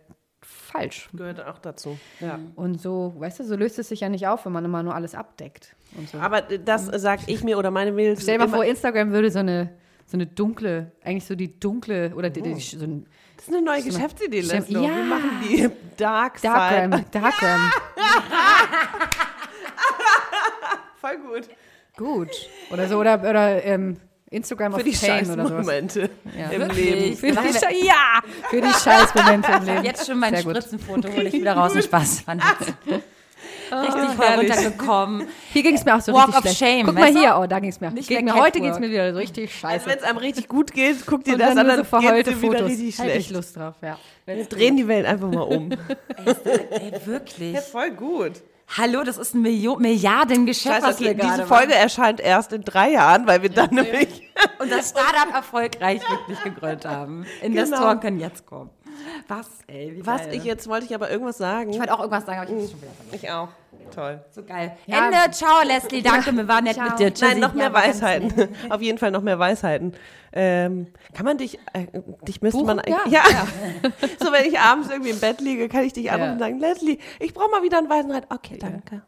falsch. Gehört auch dazu. Ja. Und so, weißt du, so löst es sich ja nicht auf, wenn man immer nur alles abdeckt. So. Aber das sag ich mir oder meine Mädels. *laughs* Stell dir mal vor, Instagram würde so eine, so eine dunkle, eigentlich so die dunkle, oder die, die, so ein Das ist eine neue Geschäftsidee. Leslie. Ja. Wir machen die *laughs* Dark Side. Darkgram, Darkgram. *laughs* Voll gut. Gut. Oder so, oder, oder ähm, Instagram Für of die Pain oder sowas. Momente Ja. im? Leben. Für die, Sche- ja, für die Scheißmomente im *laughs* Leben. Jetzt schon mein Sehr. Spritzenfoto hole ich wieder raus. Ein Spaß. Fand ich. *laughs* Richtig voll herrlich. runtergekommen. Hier ging es mir auch so Walk richtig of schlecht. Shame, Guck mal hier, oh, da ging es mir. Nicht mir heute geht es mir wieder so richtig Also scheiße. wenn es einem richtig gut geht, guck dir Und das dann an, dann so geht's dir wieder richtig Hätte ich schlecht. Lust drauf, ja. Wir drehen die Welt einfach mal um. *laughs* Ey, wirklich. ja, voll gut. Hallo, das ist ein Milio Milliardengeschäft, was wir gerade diese Folge erscheint erst in drei Jahren, weil wir dann nämlich. machen. Und das Startup erfolgreich wirklich gegründet haben. Investoren können jetzt kommen. Was, ey, wie Was ich jetzt wollte ich aber irgendwas sagen. Ich wollte auch irgendwas sagen, aber ich hab's schon wieder vergessen. Ich auch. Toll. So geil. Ja. Ende, ciao Leslie, danke, wir waren nett Ciao. mit dir. Tschüssi. Nein, noch mehr Ja, Weisheiten. Auf jeden Fall noch mehr Weisheiten. Ähm, kann man dich, äh, dich müsste Buchen? man, Ja, ja. *laughs* so wenn ich abends irgendwie im Bett liege, kann ich dich anrufen Ja. und sagen, Leslie, ich brauche mal wieder einen Weisenrad. Okay, danke.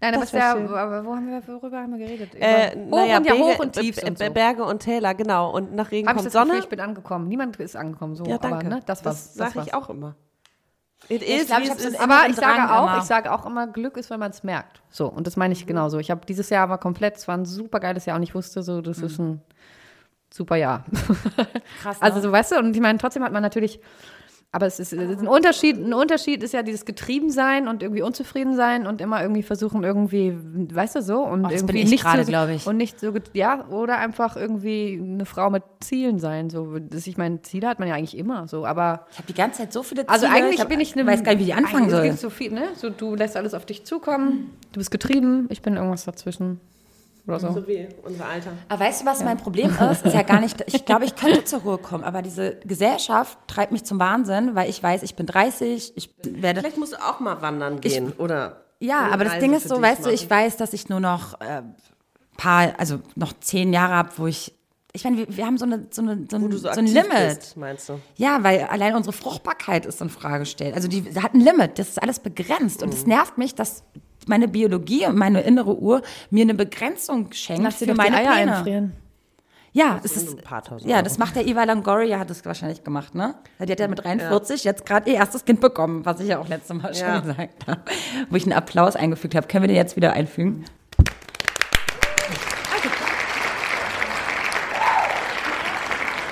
Nein, aber, Das ist wär aber wo haben wir, worüber haben wir geredet? Über Äh, hoch naja, und ja, Berge, hoch und tief B- und so. Berge und Täler, genau. Und nach Regen ich kommt das Gefühl, Sonne. ich bin angekommen. Niemand ist angekommen, so. Ja, danke. Aber, ne, das. Das sage ich auch immer. It Ich is, glaub, ich es hab so ist. Aber ich sage auch, immer. ich sage auch immer, Glück ist, wenn man es merkt. So, und das meine ich genauso. Ich habe dieses Jahr war komplett, es war ein super geiles Jahr und ich wusste so, das ist ein super Jahr. *laughs* Krass, ne? Also so, weißt du, und ich meine, trotzdem hat man natürlich, aber es ist, es ist ein Unterschied, ein Unterschied ist ja dieses Getriebensein und irgendwie unzufrieden sein und immer irgendwie versuchen irgendwie, weißt du so und Oh, irgendwie ich nicht gerade, so, glaub ich. und nicht so, ja, oder einfach irgendwie eine Frau mit Zielen sein, so, das, ich meine, Ziele hat man ja eigentlich immer, so, aber ich habe die ganze Zeit so viele Ziele. also eigentlich hab- bin ich eine. weiß gar nicht, wie die anfangen soll. gibt's So viel, ne? So, du lässt alles auf dich zukommen, du bist getrieben, ich bin irgendwas dazwischen. Oder so. So wie unser Alter. Aber weißt du, was mein Problem ist? Ist ja gar nicht, ich glaube, ich könnte zur Ruhe kommen, aber diese Gesellschaft treibt mich zum Wahnsinn, weil ich weiß, ich bin 30, ich werde. Vielleicht musst du auch mal wandern gehen, oder? Ja, aber das Ding ist so, weißt du, machen. ich weiß, dass ich nur noch äh, paar, also noch zehn Jahre habe, wo ich. Ich meine, wir, wir haben so, eine, so, eine, so, ein, du so, so ein Limit. bist, meinst du? Ja, weil allein unsere Fruchtbarkeit ist in Frage gestellt. Also die hat ein Limit, das ist alles begrenzt. Und es Mhm. nervt mich, dass meine Biologie und meine innere Uhr mir eine Begrenzung schenkt Lass für meine Eier Pläne. einfrieren. Ja, es sind ist, ja, das macht der Eva Longoria, hat das wahrscheinlich gemacht, ne? Die hat ja mit 43 jetzt gerade ihr erstes Kind bekommen, was ich ja auch letztes Mal Ja. schon gesagt habe, wo ich einen Applaus eingefügt habe. Können wir den jetzt wieder einfügen?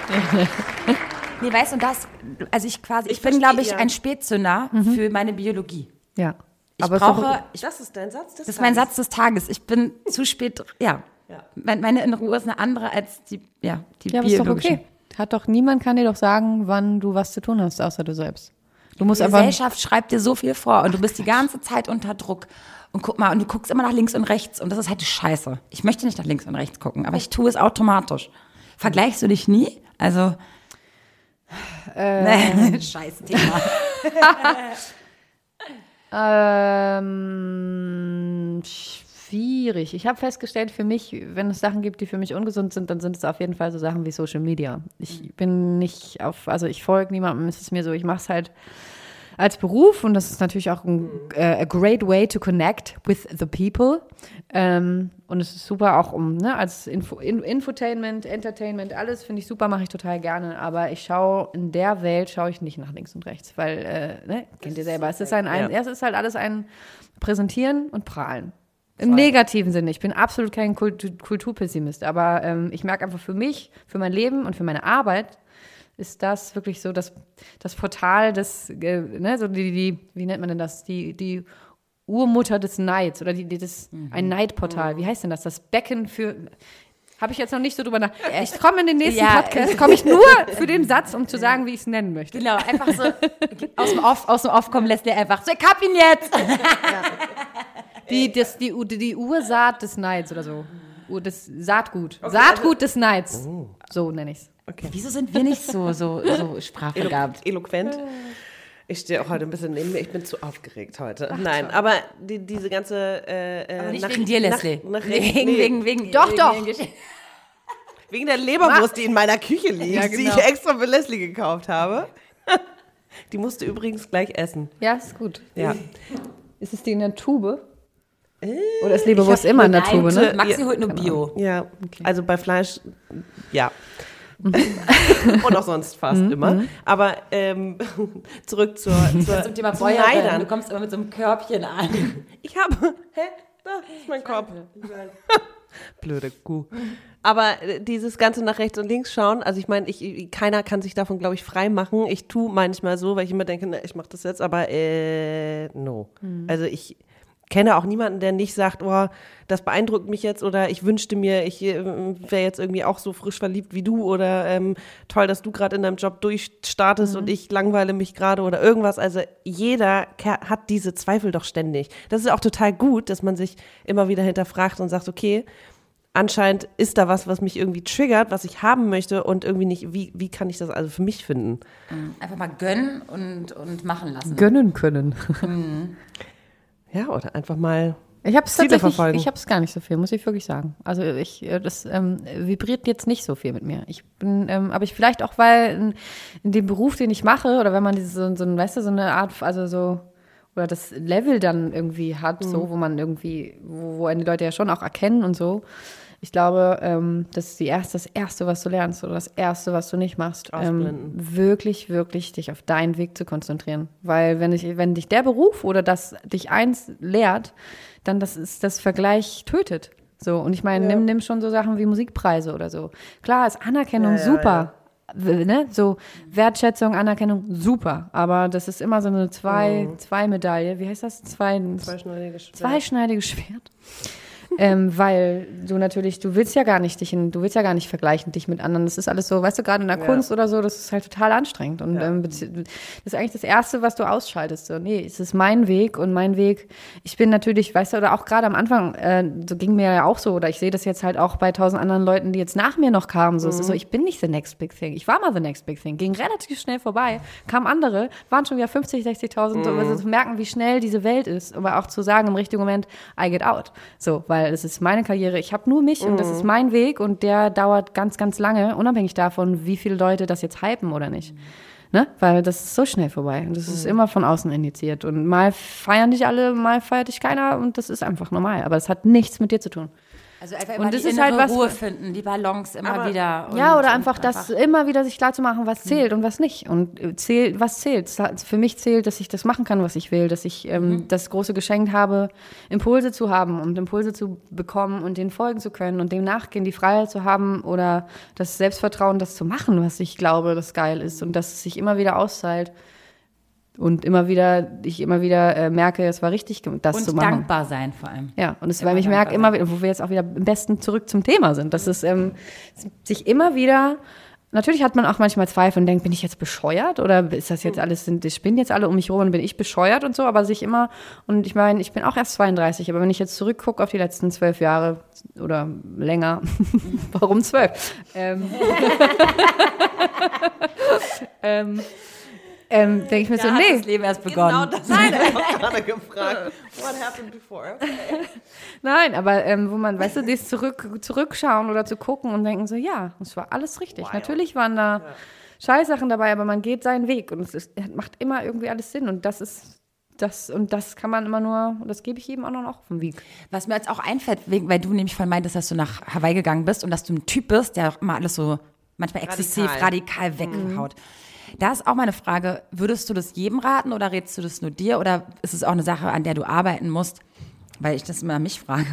*laughs* nee, weißt du, und das, also ich quasi, ich, Ich bin, glaube ich, ja. ein Spätzünder für meine Biologie. Ja. Ich aber brauche, ich, Das ist dein Satz des das ist mein. Satz des Tages. Ich bin *laughs* zu spät, ja. Ja. Mein- Meine innere Uhr ist eine andere als die, ja, die Ja, aber ist doch okay. Hat doch niemand kann dir doch sagen, wann du was zu tun hast, außer du selbst. Du musst Die einfach. Gesellschaft schreibt dir so viel vor und du bist die ganze Zeit unter Druck. Und guck mal, und du guckst immer nach links und rechts und das ist halt scheiße. Ich möchte nicht nach links und rechts gucken, aber ich tue es automatisch. Vergleichst du dich nie? Also. nee, *laughs* scheiß Thema. *laughs* Ähm, schwierig. Ich habe festgestellt, für mich, wenn es Sachen gibt, die für mich ungesund sind, dann sind es auf jeden Fall so Sachen wie Social Media. Ich bin nicht auf, also ich folge niemandem, es ist mir so, ich mache es halt als Beruf und das ist natürlich auch ein äh, a great way to connect with the people. Ähm, und es ist super auch um, ne, als Info, In Infotainment, Entertainment, alles finde ich super, mache ich total gerne. Aber ich schaue, in der Welt schaue ich nicht nach links und rechts, weil, äh, ne, kennt ihr selber, es ist ein, ein Ja. es ist halt alles ein Präsentieren und Prahlen. Im negativen Sinne. Ich bin absolut kein Kultu Kulturpessimist, aber ähm, ich merke einfach für mich, für mein Leben und für meine Arbeit ist das wirklich so das, das Portal des, äh, ne, so die, die, wie nennt man denn das? Die, die Urmutter des Neids oder die, die das, ein Neidportal. Wie heißt denn das? Das Becken für. Habe ich jetzt noch nicht so drüber nach. Ich komme in den nächsten Ja. Podcast, komme ich nur für den Satz, um zu sagen, wie ich es nennen möchte. Genau, einfach so *laughs* aus dem Off, aus dem Off kommen lässt der einfach so, ich hab ihn jetzt. Die, das, die, die Ursaat des Neids oder so. Das Saatgut. Saatgut des Neids. So nenne ich es. Wieso sind wir nicht so, so, so *laughs* sprachbegabt? Eloquent. Ich stehe auch heute ein bisschen neben mir. Ich bin zu aufgeregt heute. Nein, aber die, diese ganze. Äh, äh, Aber nicht nach- wegen dir, nach- Leslie. Nach, wegen, nee, wegen, wegen, Doch, wegen doch. *laughs* wegen der Leberwurst, die in meiner Küche liegt, Ja, die genau. ich extra für Leslie gekauft habe. *laughs* Die musst du übrigens gleich essen. Ja, ist gut. Ja. Ist es die in der Tube? Oder ist Leberwurst immer in der Tube, ne? Maxi holt nur Bio. Ja, also bei Fleisch, ja. *laughs* Und auch sonst fast immer. Aber ähm, *laughs* zurück zur, *laughs* zur, Zum Thema Bäuerin. Du kommst immer mit so einem Körbchen an. Ich habe. Hä? Da ist mein Kopf. Blöde Kuh. Aber äh, dieses ganze nach rechts und links schauen, also ich meine, ich, keiner kann sich davon, glaube ich, frei machen. Ich tue manchmal so, weil ich immer denke, na, ich mache das jetzt, aber äh, no. Also ich kenne auch niemanden, der nicht sagt, oh, das beeindruckt mich jetzt oder ich wünschte mir, ich äh, wäre jetzt irgendwie auch so frisch verliebt wie du oder ähm, toll, dass du gerade in deinem Job durchstartest und ich langweile mich gerade oder irgendwas. Also jeder hat diese Zweifel doch ständig. Das ist auch total gut, dass man sich immer wieder hinterfragt und sagt, okay, anscheinend ist da was, was mich irgendwie triggert, was ich haben möchte und irgendwie nicht, wie, wie kann ich das also für mich finden? Einfach mal gönnen und, und machen lassen. Gönnen können. Ja, oder einfach mal. Ich habe es tatsächlich, verfolgen. ich habe es gar nicht so viel, muss ich wirklich sagen. Also ich, äh, das ähm, vibriert jetzt nicht so viel mit mir. Ich bin, ähm, aber ich vielleicht auch, weil in, in dem Beruf, den ich mache, oder wenn man diese, so, so, ein, weißt du, so eine Art, also so, oder das Level dann irgendwie hat, Mhm. so, wo man irgendwie, wo, wo die Leute ja schon auch erkennen und so. Ich glaube, ähm, das ist die erste, das Erste, was du lernst oder das Erste, was du nicht machst. Ähm, wirklich, wirklich dich auf deinen Weg zu konzentrieren. Weil wenn, ich, wenn dich der Beruf oder das dich eins lehrt, dann das ist das Vergleich tötet. So, und ich meine, nimm, nimm schon so Sachen wie Musikpreise oder so. Klar, ist Anerkennung Ja, ja, super. Ne? So Wertschätzung, Anerkennung, super. Aber das ist immer so eine zwei, zwei Medaille. Wie heißt das? Zwei, Zweischneidiges Schwert. zweischneidiges Schwert. Ähm, weil du natürlich, du willst ja gar nicht dich in, du willst ja gar nicht vergleichen dich mit anderen. Das ist alles so, weißt du, gerade in der Ja. Kunst oder so, das ist halt total anstrengend. Und Ja. ähm, das ist eigentlich das Erste, was du ausschaltest. So, nee, es ist mein Weg und mein Weg. Ich bin natürlich, weißt du, oder auch gerade am Anfang, äh, so ging mir ja auch so, oder ich sehe das jetzt halt auch bei tausend anderen Leuten, die jetzt nach mir noch kamen. So, es ist so, ich bin nicht the next big thing. Ich war mal the next big thing. Ging relativ schnell vorbei. Kamen andere, waren schon wieder 50, 60.000. Mhm. Also zu merken, wie schnell diese Welt ist. Aber auch zu sagen im richtigen Moment, I get out. So, weil es ist meine Karriere. Ich habe nur mich und das ist mein Weg und der dauert ganz, ganz lange, unabhängig davon, wie viele Leute das jetzt hypen oder nicht. Ne? Weil das ist so schnell vorbei. Und das ist immer von außen initiiert. Und mal feiern dich alle, mal feiert dich keiner und das ist einfach normal. Aber es hat nichts mit dir zu tun. Also einfach Und immer das die ist halt was- Ruhe finden, die Balance immer Aber- wieder. und- ja, oder und einfach das immer wieder sich klar zu machen, was zählt und was nicht. Und äh, zählt, was zählt. Für mich zählt, dass ich das machen kann, was ich will, dass ich ähm, das große Geschenk habe, Impulse zu haben und Impulse zu bekommen und denen folgen zu können und dem nachgehen, die Freiheit zu haben oder das Selbstvertrauen, das zu machen, was ich glaube, das geil ist und dass es sich immer wieder auszahlt. Und immer wieder, ich immer wieder äh, merke, es war richtig, das und zu machen. dankbar sein vor allem. Ja, und es, weil ich merke immer wieder, wo wir jetzt auch wieder am besten zurück zum Thema sind, dass es ähm, sich immer wieder natürlich hat man auch manchmal Zweifel und denkt, bin ich jetzt bescheuert oder ist das jetzt alles, sind, die spinnen jetzt alle um mich rum und bin ich bescheuert und so, aber sich immer, und ich meine, ich bin auch erst 32, aber wenn ich jetzt zurückgucke auf die letzten zwölf Jahre oder länger, *laughs* warum zwölf? Ähm, *laughs* *laughs* ähm, ähm, denke ich mir so, Da hat nee, das Leben erst begonnen. Genau das *laughs* habe ich auch gerade gefragt. What happened before? *laughs* Nein, aber ähm, wo man, weißt du, das zurück, zurückschauen oder zu gucken und denken so, ja, es war alles richtig. Natürlich waren da Scheißsachen dabei, aber man geht seinen Weg und es ist, macht immer irgendwie alles Sinn und das ist das und das kann man immer nur, das gebe ich jedem anderen auch auf den Weg. Was mir jetzt auch einfällt, wegen, weil du nämlich von meintest, dass du nach Hawaii gegangen bist und dass du ein Typ bist, der auch immer alles so manchmal exzessiv, radikal, Mhm. weghaut. Da ist auch meine Frage, würdest du das jedem raten oder rätst du das nur dir oder ist es auch eine Sache, an der du arbeiten musst? Weil ich das immer mich frage,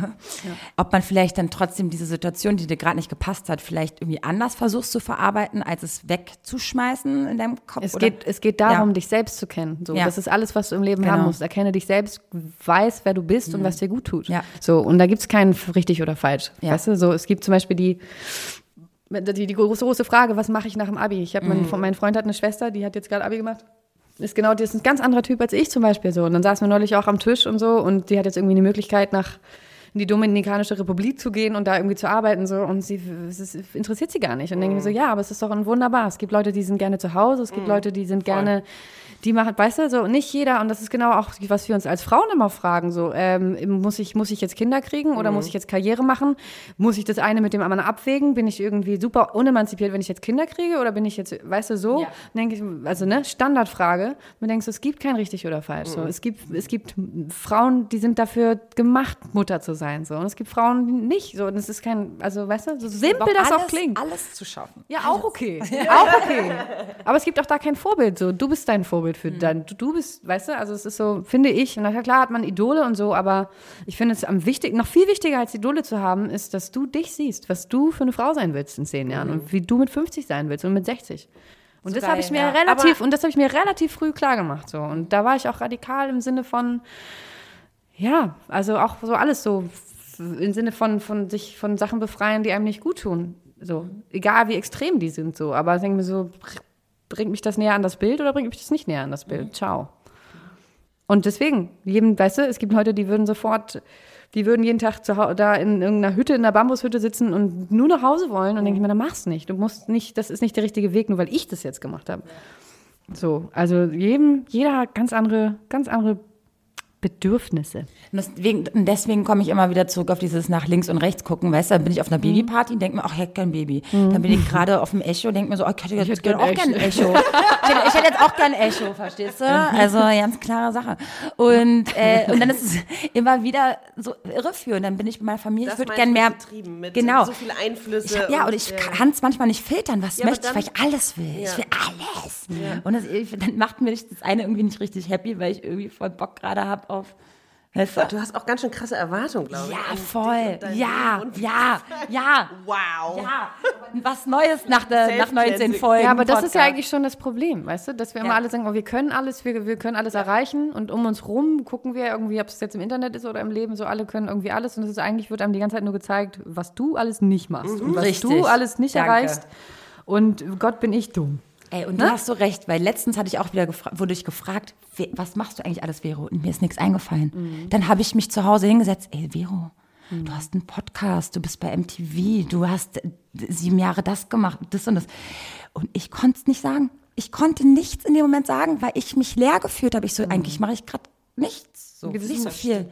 ob man vielleicht dann trotzdem diese Situation, die dir gerade nicht gepasst hat, vielleicht irgendwie anders versuchst zu verarbeiten, als es wegzuschmeißen in deinem Kopf. Es oder? geht, es geht darum, Ja. dich selbst zu kennen. So, Ja. Das ist alles, was du im Leben Genau. Mhm. haben musst. Erkenne dich selbst, weiß, wer du bist und was dir gut tut. Ja. So, und da gibt es keinen richtig oder falsch. Ja. Weißt du, so, es gibt zum Beispiel die, die, die große, große Frage, was mache ich nach dem Abi? Ich habe Mhm. mein, mein Freund hat eine Schwester, die hat jetzt gerade Abi gemacht. Ist genau, die ist ein ganz anderer Typ als ich zum Beispiel so. Und dann saßen wir neulich auch am Tisch und so und die hat jetzt irgendwie die Möglichkeit nach in die Dominikanische Republik zu gehen und da irgendwie zu arbeiten so und sie es interessiert sie gar nicht und denke mir so ja aber es ist doch ein wunderbar es gibt Leute die sind gerne zu Hause es gibt Leute die sind gerne die machen weißt du so nicht jeder und das ist genau auch was wir uns als Frauen immer fragen so ähm, muss ich muss ich jetzt Kinder kriegen oder muss ich jetzt Karriere machen? Muss ich das eine mit dem anderen abwägen? Bin ich irgendwie super unemanzipiert wenn ich jetzt Kinder kriege oder bin ich jetzt weißt du so? Ja. denke ich also ne Standardfrage. Man denkst du, es gibt kein richtig oder falsch so. Es gibt es gibt Frauen die sind dafür gemacht Mutter zu sein so. Und es gibt Frauen die nicht so. Und es ist kein also weißt du so simpel das alles, auch klingt. Alles zu schaffen. ja auch okay. *laughs* Auch okay. Aber es gibt auch da kein Vorbild so. Du bist dein Vorbild für dein du, du bist weißt du also es ist so finde ich na klar hat man Idole und so aber ich finde es am wichtig noch viel wichtiger als Idole zu haben ist dass du dich siehst was du für eine Frau sein willst in zehn Jahren und wie du mit 50 sein willst und mit 60 und das geil, habe ich mir ja. relativ und das habe ich mir relativ früh klar gemacht so und da war ich auch radikal im Sinne von ja, also auch so alles so im Sinne von, von sich von Sachen befreien, die einem nicht gut tun. So, egal wie extrem die sind, so. Aber ich denke mir so, bringt mich das näher an das Bild oder bringt mich das nicht näher an das Bild? Ciao. Und deswegen, jedem, weißt du, es gibt Leute, die würden sofort, die würden jeden Tag zu, da in irgendeiner Hütte, in einer Bambushütte sitzen und nur nach Hause wollen. Und denke ich mir, dann mach's nicht. Du musst nicht, das ist nicht der richtige Weg, nur weil ich das jetzt gemacht habe. So, also jedem, jeder hat ganz andere, ganz andere Bedürfnisse. Und deswegen, deswegen komme ich immer wieder zurück auf dieses nach links und rechts gucken, weißt du, dann bin ich auf einer Mhm. Babyparty und denke mir, ach, ich hätte gern ein Baby. Dann bin ich gerade auf dem Echo und denke mir so, oh, ich hätte jetzt hätte gern auch gern ein Echo. ich, hätte, ich hätte jetzt auch gern ein Echo, verstehst du? Also ganz klare Sache. Und, äh, und dann ist es immer wieder so irreführend. Dann bin ich mit meiner Familie, ich Das würde meinst gern du mehr, mit Betrieben, mit genau. so viele Einflüsse. Ich ja, und ich kann es manchmal nicht filtern. Was Ja, möchte ich, weil ich dann- alles will. Ich will alles. Und das, ich, dann macht mir das eine irgendwie nicht richtig happy, weil ich irgendwie voll Bock gerade habe auf. Weißt du? Du hast auch ganz schön krasse Erwartungen, glaube ich. Ja, voll. Ja, ja, ja. Wow. Ja, was Neues nach, der, nach 19 Self-cleansing. Folgen. Ja, aber das ist ja eigentlich schon das Problem, weißt du, dass wir immer Ja. alle sagen, oh, wir können alles, wir, wir können alles erreichen und um uns rum gucken wir irgendwie, ob es jetzt im Internet ist oder im Leben, so alle können irgendwie alles und es ist eigentlich wird einem die ganze Zeit nur gezeigt, was du alles nicht machst und was Richtig. du alles nicht Danke. erreichst und Gott bin ich dumm. Ey, und du hast so recht, weil letztens hatte ich auch wieder wurde ich gefragt, "We- was machst du eigentlich alles, Vero? Und mir ist nichts eingefallen. Mhm. Dann habe ich mich zu Hause hingesetzt, ey, Vero, du hast einen Podcast, du bist bei MTV, du hast äh, sieben Jahre das gemacht, das und das. Und ich konnte es nicht sagen. Ich konnte nichts in dem Moment sagen, weil ich mich leer gefühlt habe. Ich so, eigentlich mache ich gerade nichts. So, nicht so viel.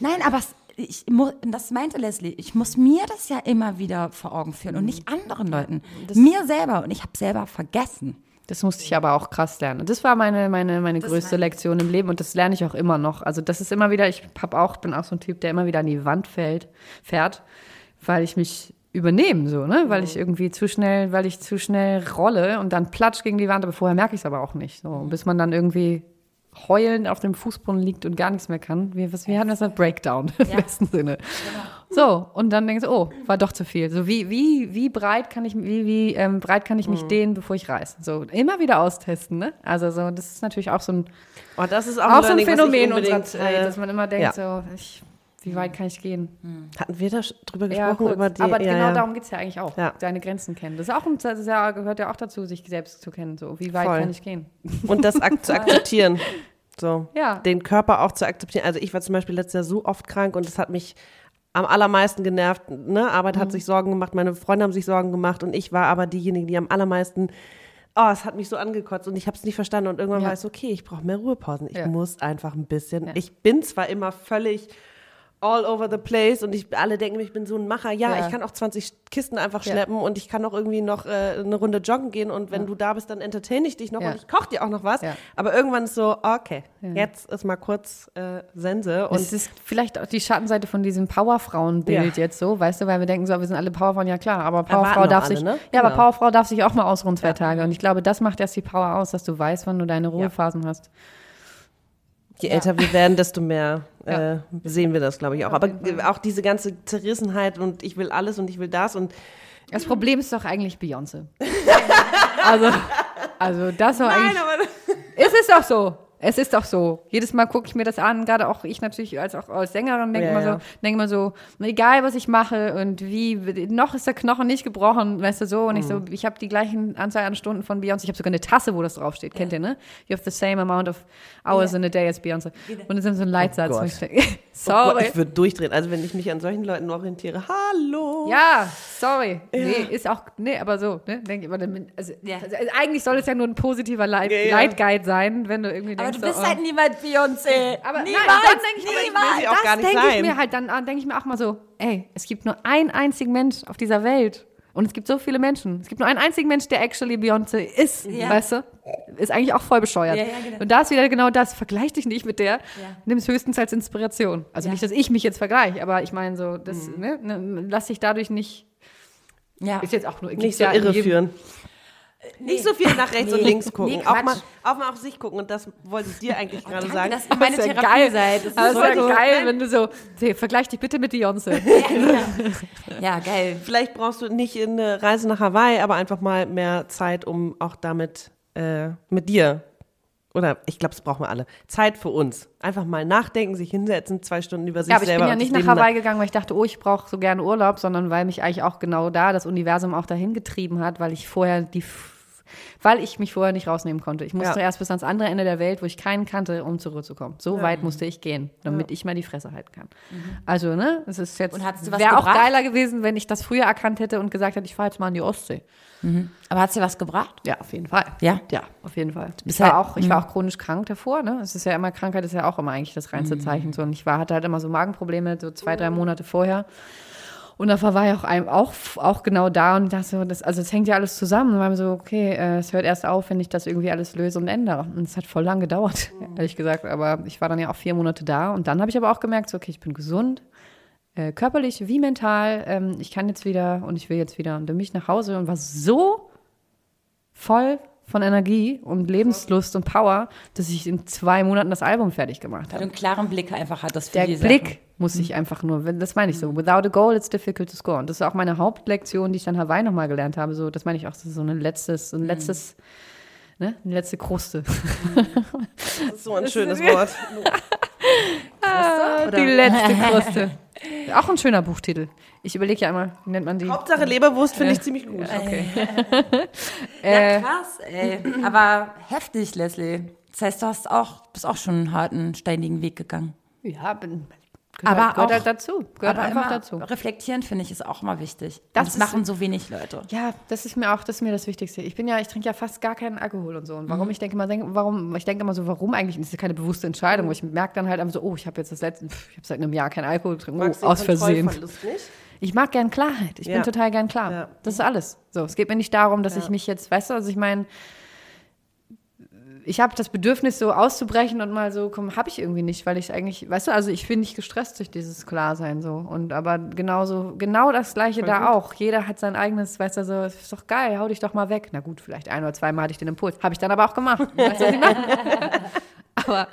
Nein, aber es, ich, mu- das meinte Leslie, ich muss mir das ja immer wieder vor Augen führen und nicht anderen Leuten. mir selber. Und ich habe selber vergessen. Das musste ich aber auch krass lernen. Und das war meine, meine, meine größte Lektion im Leben und das lerne ich auch immer noch. Also das ist immer wieder, ich hab auch, bin auch so ein Typ, der immer wieder an die Wand fällt, fährt, weil ich mich übernehme, so, ne? Weil ich irgendwie zu schnell, weil ich zu schnell rolle und dann platsch gegen die Wand, aber vorher merke ich es aber auch nicht. So, bis man dann irgendwie heulend auf dem Fußboden liegt und gar nichts mehr kann. Wir, was, wir hatten das ein Breakdown *laughs* im besten Sinne. So, und dann denkst du, oh, war doch zu viel. So, wie, wie, wie breit kann ich, wie, wie ähm, breit kann ich mich dehnen, bevor ich reiß? So, immer wieder austesten, ne? Also, so, das ist natürlich auch so ein, Oh, das ist auch, auch so ein Phänomen unserer Zeit, äh, dass man immer denkt, ja. so, ich Wie weit kann ich gehen? Hatten wir da sch- drüber Ja, gesprochen? kurz. über die, aber ja, genau ja. darum geht es ja eigentlich auch. Ja. Deine Grenzen kennen. Das, ist auch, ein- das ist ja, gehört ja auch dazu, sich selbst zu kennen. So, wie weit Voll. kann ich gehen? *laughs* Und das ak zu akzeptieren. So. Ja. Den Körper auch zu akzeptieren. Also ich war zum Beispiel letztes Jahr so oft krank und das hat mich am allermeisten genervt. Ne? Arbeit Mhm. hat sich Sorgen gemacht, meine Freunde haben sich Sorgen gemacht und ich war aber diejenige, die am allermeisten Oh, es hat mich so angekotzt und ich habe es nicht verstanden und irgendwann Ja. war es okay, ich brauche mehr Ruhepausen. Ich Ja. muss einfach ein bisschen. Ja. Ich bin zwar immer völlig all over the place und ich, alle denken, ich bin so ein Macher. Ja, Ja. ich kann auch 20 Kisten einfach Ja. schleppen und ich kann auch irgendwie noch äh, eine Runde joggen gehen und wenn du da bist, dann entertain ich dich noch Ja. und ich koche dir auch noch was. Ja. Aber irgendwann ist so, okay, jetzt ist mal kurz äh, Sense und es ist vielleicht auch die Schattenseite von diesem Powerfrauenbild Ja. jetzt so, weißt du, weil wir denken so, wir sind alle Powerfrauen, ja klar, aber Powerfrau darf alle, sich, ne? ja, aber Genau. Powerfrau darf sich auch mal ausruhen zwei Tage. Und ich glaube, das macht erst die Power aus, dass du weißt, wann du deine Ruhephasen hast. je älter wir werden, desto mehr Ja. äh, sehen wir das, glaube ich auch. Aber auch diese ganze Zerrissenheit und ich will alles und ich will das und Das Problem ist doch eigentlich Beyoncé. *laughs* also, also das war eigentlich. aber Es ist doch so. Es ist doch so. Jedes Mal gucke ich mir das an, gerade auch ich natürlich als auch als Sängerin denke Ja, immer ja. so, denke immer so, egal was ich mache und wie noch ist der Knochen nicht gebrochen, weißt du so und ich so, Mhm. ich habe die gleichen Anzahl an Stunden von Beyoncé. Ich habe sogar eine Tasse, wo das draufsteht. Kennt ihr, ne? You have the same amount of hours in a day as Beyoncé. Und das ist so ein Leitsatz, denke, *laughs* Oh sorry. Gott, ich würde durchdrehen. Also wenn ich mich an solchen Leuten orientiere, hallo. Ja, sorry. Nee, ist auch, nee, aber so, ne? Denk ich also, Ja. also eigentlich soll es ja nur ein positiver Leit Ja, ja. Leitguide sein, wenn du irgendwie Aber denkst, du bist so, halt niemals Beyoncé. Aber niemals, nein, dann denke ich, ich niemals. sie auch das gar nicht denke ich mir halt dann an, denke ich mir auch mal so, ey, es gibt nur einen einzigen Mensch auf dieser Welt. Und es gibt so viele Menschen. Es gibt nur einen einzigen Mensch, der actually Beyoncé ist, Ja. weißt du? Ist eigentlich auch voll bescheuert. Ja, ja, genau. Und da ist wieder genau das. Vergleich dich nicht mit der. Nimm es höchstens als Inspiration. Also Ja. nicht, dass ich mich jetzt vergleiche, aber ich meine so, das, Mhm. ne, ne, lass dich dadurch nicht, Ja. ist jetzt auch nur, Nicht so irreführen. Nicht so viel nach rechts und Nee. links gucken. Nee, auch, mal, auch mal auf sich gucken. Und das wollte ich dir eigentlich gerade Danke, sagen. dass ihr meine Das ist ja Therapie geil. seid. Das ist voll ja gut. geil, wenn du so, hey, vergleich dich bitte mit Beyoncé. Ja, geil. Vielleicht brauchst du nicht eine Reise nach Hawaii, aber einfach mal mehr Zeit, um auch damit äh, mit dir. Oder ich glaube, das brauchen wir alle. Zeit für uns. Einfach mal nachdenken, sich hinsetzen, zwei Stunden über sich Ja, aber ich selber bin ja und nicht das nach Hawaii gegangen, weil ich dachte, oh, ich brauche so gerne Urlaub, sondern weil mich eigentlich auch genau da das Universum auch dahin getrieben hat, weil ich vorher die, weil ich mich vorher nicht rausnehmen konnte. Ich musste Ja. erst bis ans andere Ende der Welt, wo ich keinen kannte, um zurückzukommen. So weit musste ich gehen, damit ich mal die Fresse halten kann. Also, ne, es ist jetzt, wäre auch geiler gewesen, wenn ich das früher erkannt hätte und gesagt hätte, ich fahre jetzt mal in die Ostsee. Aber hat's dir was gebracht? Ja, auf jeden Fall. Ja? Ja, auf jeden Fall. bist Ich war, halt- auch, ich war auch chronisch krank davor. Ne? Es ist ja immer, Krankheit ist ja auch immer eigentlich das reinste Zeichen. So. Und ich war, hatte halt immer so Magenprobleme, so zwei, drei Monate vorher. Und da war ich auch, auch, auch genau da und dachte so, das, also es hängt ja alles zusammen. Und war mir so, okay, äh, es hört erst auf, wenn ich das irgendwie alles löse und ändere. Und es hat voll lang gedauert, ehrlich gesagt. Aber ich war dann ja auch vier Monate da. Und dann habe ich aber auch gemerkt, so, okay, ich bin gesund, äh, körperlich wie mental. Ähm, ich kann jetzt wieder und ich will jetzt wieder. Und dann bin ich nach Hause und war so voll von Energie und Lebenslust und Power, dass ich in zwei Monaten das Album fertig gemacht Weil du habe. einen klaren Blick einfach hattest für Der die Blick Sachen. Muss ich einfach nur, wenn- das meine ich so. Without a goal, it's difficult to score. Und das ist auch meine Hauptlektion, die ich dann Hawaii nochmal gelernt habe. So, das meine ich auch, das ist so ein letztes, so ein letztes, ne, eine letzte Kruste. *laughs* Das ist so ein schönes *laughs* Wort. Die letzte Kruste. *laughs* Auch ein schöner Buchtitel. Ich überlege ja einmal, wie nennt man die? Hauptsache Leberwurst finde ich ziemlich gut. Äh, Ja, krass, ey. Aber heftig, Leslie. Das heißt, du hast auch, bist auch schon einen harten, steinigen Weg gegangen. ja, bin, gehört, Aber gehört auch- halt dazu. Gehört Aber einfach dazu. reflektieren, finde ich, ist auch mal wichtig. Das Das, machen so wenig Leute. Ja, das ist mir auch, das ist mir das Wichtigste. Ich bin ja, ich trinke ja fast gar keinen Alkohol und so. Und warum ich denke immer, denke, warum, ich denke immer so, warum eigentlich? Das ist ja keine bewusste Entscheidung. Ich merke dann halt einfach so, oh, ich habe jetzt das letzte, ich habe seit einem Jahr keinen Alkohol getrunken, oh, aus Versehen. Ich mag gern Klarheit. Ich Ja. bin total gern klar. Ja. Das ist alles. So, es geht mir nicht darum, dass ich mich jetzt, weißt du, also ich meine, ich habe das Bedürfnis, so auszubrechen und mal so, komm, habe ich irgendwie nicht, weil ich eigentlich, weißt du, also ich bin nicht gestresst durch dieses Klarsein so. Und aber genauso, genau das Gleiche da auch. Jeder hat sein eigenes, weißt du, so, ist doch geil, hau dich doch mal weg. Na gut, vielleicht ein oder zweimal hatte ich den Impuls. Habe ich dann aber auch gemacht. Weißt du, was ich meine? *laughs* aber,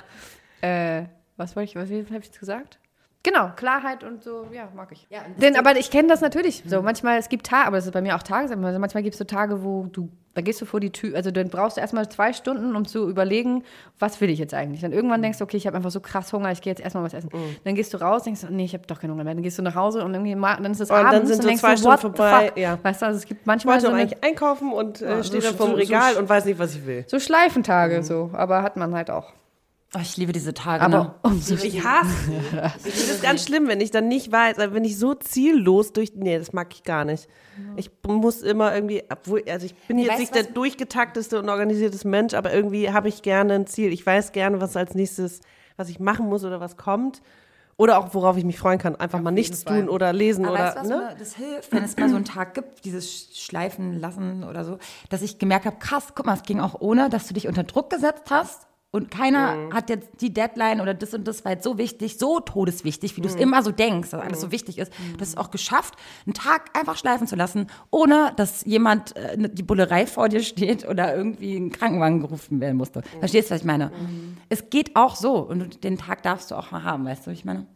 äh, was wollte ich, was habe ich jetzt gesagt? Genau, Klarheit und so, ja, mag ich. Denn, aber ich kenne das natürlich. So, manchmal, es gibt Tage, aber das ist bei mir auch Tages, also manchmal gibt es so Tage, wo du, da gehst du vor die Tür, also dann brauchst du erstmal zwei Stunden, um zu überlegen, was will ich jetzt eigentlich. Dann irgendwann denkst du, okay, ich habe einfach so krass Hunger, ich gehe jetzt erstmal was essen. Dann gehst du raus, denkst du, nee, ich habe doch keinen Hunger mehr. Dann gehst du nach Hause und irgendwie, dann ist es Und dann abends sind und so denkst zwei du, Stunden vorbei, fuck? ja. Weißt du, also es gibt Ich manchmal wollte so, eine, eigentlich einkaufen und äh, Ja, stehe so- dann vorm so- Regal so- und weiß nicht, was ich will. so Schleifentage, so, aber hat man halt auch. Oh, ich liebe diese Tage. ne? Aber umso Ich hasse *laughs* es. Ich finde es ganz schlimm, wenn ich dann nicht weiß, also wenn ich so ziellos durch. Nee, das mag ich gar nicht. Ich muss immer irgendwie, obwohl, also ich bin Nee, jetzt weißt nicht der durchgetakteste und organisiertes Mensch, aber irgendwie habe ich gerne ein Ziel. Ich weiß gerne, was als nächstes, was ich machen muss oder was kommt. Oder auch, worauf ich mich freuen kann. Einfach mal nichts Fall. tun oder lesen Aber oder. weißt was ne? mir das hilft, wenn es mal so einen Tag gibt, dieses Schleifen lassen oder so, dass ich gemerkt habe, krass, guck mal, es ging auch ohne, dass du dich unter Druck gesetzt hast. Und keiner Mhm. hat jetzt die Deadline oder das und das war jetzt so wichtig, so todeswichtig, wie du es Mhm. immer so denkst, dass alles so wichtig ist. Du hast es auch geschafft, einen Tag einfach schleifen zu lassen, ohne dass jemand äh, ne- die Bullerei vor dir steht oder irgendwie ein Krankenwagen gerufen werden musste. Mhm. Verstehst du, was ich meine? Es geht auch so und den Tag darfst du auch mal haben, weißt du, wie ich meine?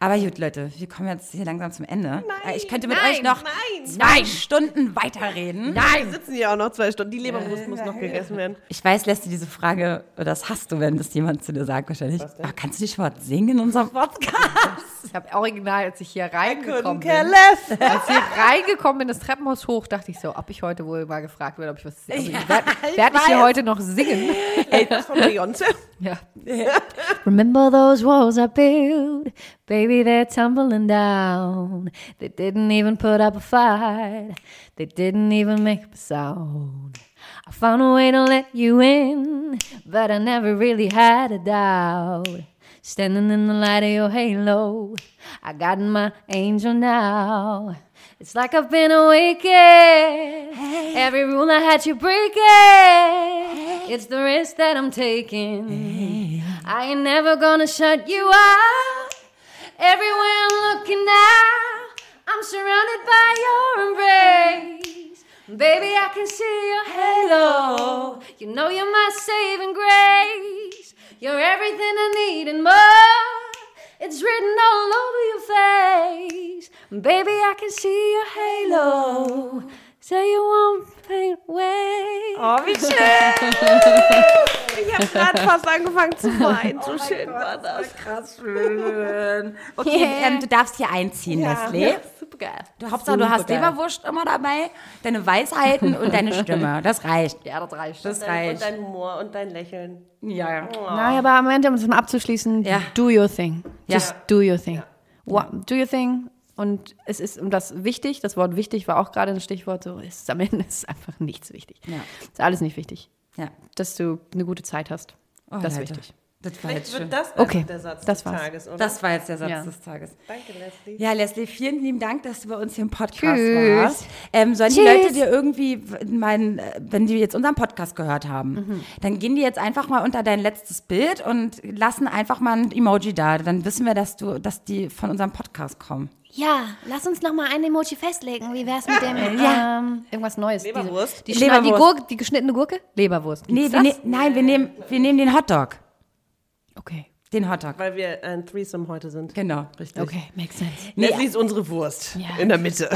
Aber gut, Leute, wir kommen jetzt hier langsam zum Ende. Äh, ich könnte mit nein, euch noch nein, zwei Stunden weiterreden. Wir sitzen hier auch noch zwei Stunden. Die Leberwurst muss noch gegessen werden. Ich weiß, lässt du diese Frage, oder das hast du, wenn das jemand zu dir sagt, wahrscheinlich. Aber kannst du nicht mal was singen in unserem Podcast? Ich habe original, als ich hier reingekommen Couldn't care bin, less. als ich reingekommen bin, das Treppenhaus hoch, dachte ich so, ob ich heute wohl mal gefragt werde, ob ich was also, Ja, Werde ich werd ich hier heute noch singen? Ey, das von *laughs* Beyoncé. Ja. Remember those walls I built? Baby, they're tumbling down. They didn't even put up a fight. They didn't even make a sound. I found a way to let you in, but I never really had a doubt. Standing in the light of your halo, I got my angel now. It's like I've been awakened. Every rule I had you breaking. It's the risk that I'm taking. I ain't never gonna shut you out. Everywhere I'm looking now, I'm surrounded by your embrace. Baby, I can see your halo. You know you're my saving grace. You're everything I need and more. It's written all over your face. Baby, I can see your halo. Say you won't fade away. Oh, wie schön. *laughs* Ich habe gerade fast angefangen zu weinen. So schön war das. Krass schön. Okay, ähm, du darfst hier einziehen, Leslie. super geil. Du, Hauptsache, du hast Leberwurst immer dabei, deine Weisheiten und deine Stimme. Das reicht. Ja, das reicht. Das Und reicht. dein Humor und dein Lächeln. Ja, ja. Nein, aber am Ende, um es mal abzuschließen, Ja. do your thing. Ja. Just do your thing. Wa- Do your thing. Und es ist, und das wichtig, das Wort wichtig war auch gerade ein Stichwort, so ist am Ende ist einfach nichts wichtig. Ja. Ist alles nicht wichtig. ja. Dass du eine gute Zeit hast. Oh, das ist Leute. wichtig. Das war Vielleicht jetzt wird das Okay, der Satz das des war's. Tages, oder? Das war jetzt der Satz Ja. des Tages. Danke, Leslie. Ja, Leslie, vielen lieben Dank, dass du bei uns hier im Podcast Tschüss. warst. Ähm, sollen die Tschüss. Leute dir irgendwie, mein, äh, wenn die jetzt unseren Podcast gehört haben, Mhm. dann gehen die jetzt einfach mal unter dein letztes Bild und lassen einfach mal ein Emoji da. Dann wissen wir, dass du, dass die von unserem Podcast kommen. Ja, lass uns noch mal ein Emoji festlegen. Wie wär's mit dem? *laughs* Ja. Ähm, irgendwas Neues. Leberwurst? Diese, die, Leberwurst. Die. Gurke, die geschnittene Gurke? Leberwurst. Nee, ne nein, wir nehmen, wir nehmen den Hotdog. Okay. Den Hotdog. Weil wir ein Threesome heute sind. Genau, richtig. Okay, makes sense. Leslie ist unsere Wurst. In der Mitte.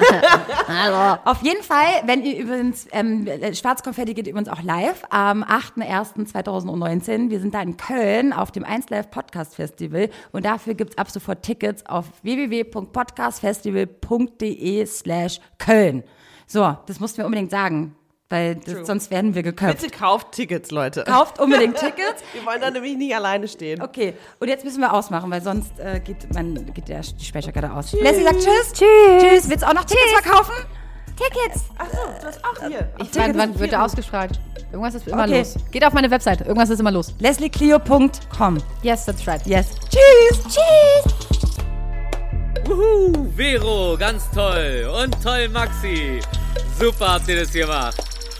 *laughs* Hallo. Auf jeden Fall, wenn ihr übrigens, ähm, Schwarzkonfetti geht übrigens auch live am 8.1.2019. Wir sind da in Köln auf dem 1 Live Podcast Festival und dafür gibt's ab sofort Tickets auf www.podcastfestival.de slash Köln. So, das mussten wir unbedingt sagen, weil das, sonst werden wir geköpft. Bitte kauft Tickets, Leute. Kauft unbedingt *laughs* Tickets. Wir wollen da nämlich nicht alleine stehen. Okay, und jetzt müssen wir ausmachen, weil sonst äh, geht, man, geht der, die Speicherkarte aus. Leslie sagt Tschüss. Tschüss. Tschüss. Willst du auch noch Tickets verkaufen? Tickets. Ach so, du hast auch hier. Ich, wann, wann wird er ausgestrahlt? Irgendwas ist immer Okay. los. Geht auf meine Webseite. Irgendwas ist immer los. LeslieClio.com. Yes, that's right. Yes. Tschüss. Tschüss. Wuhu, Vero, ganz toll. Und toll, Maxi. Super habt ihr das gemacht.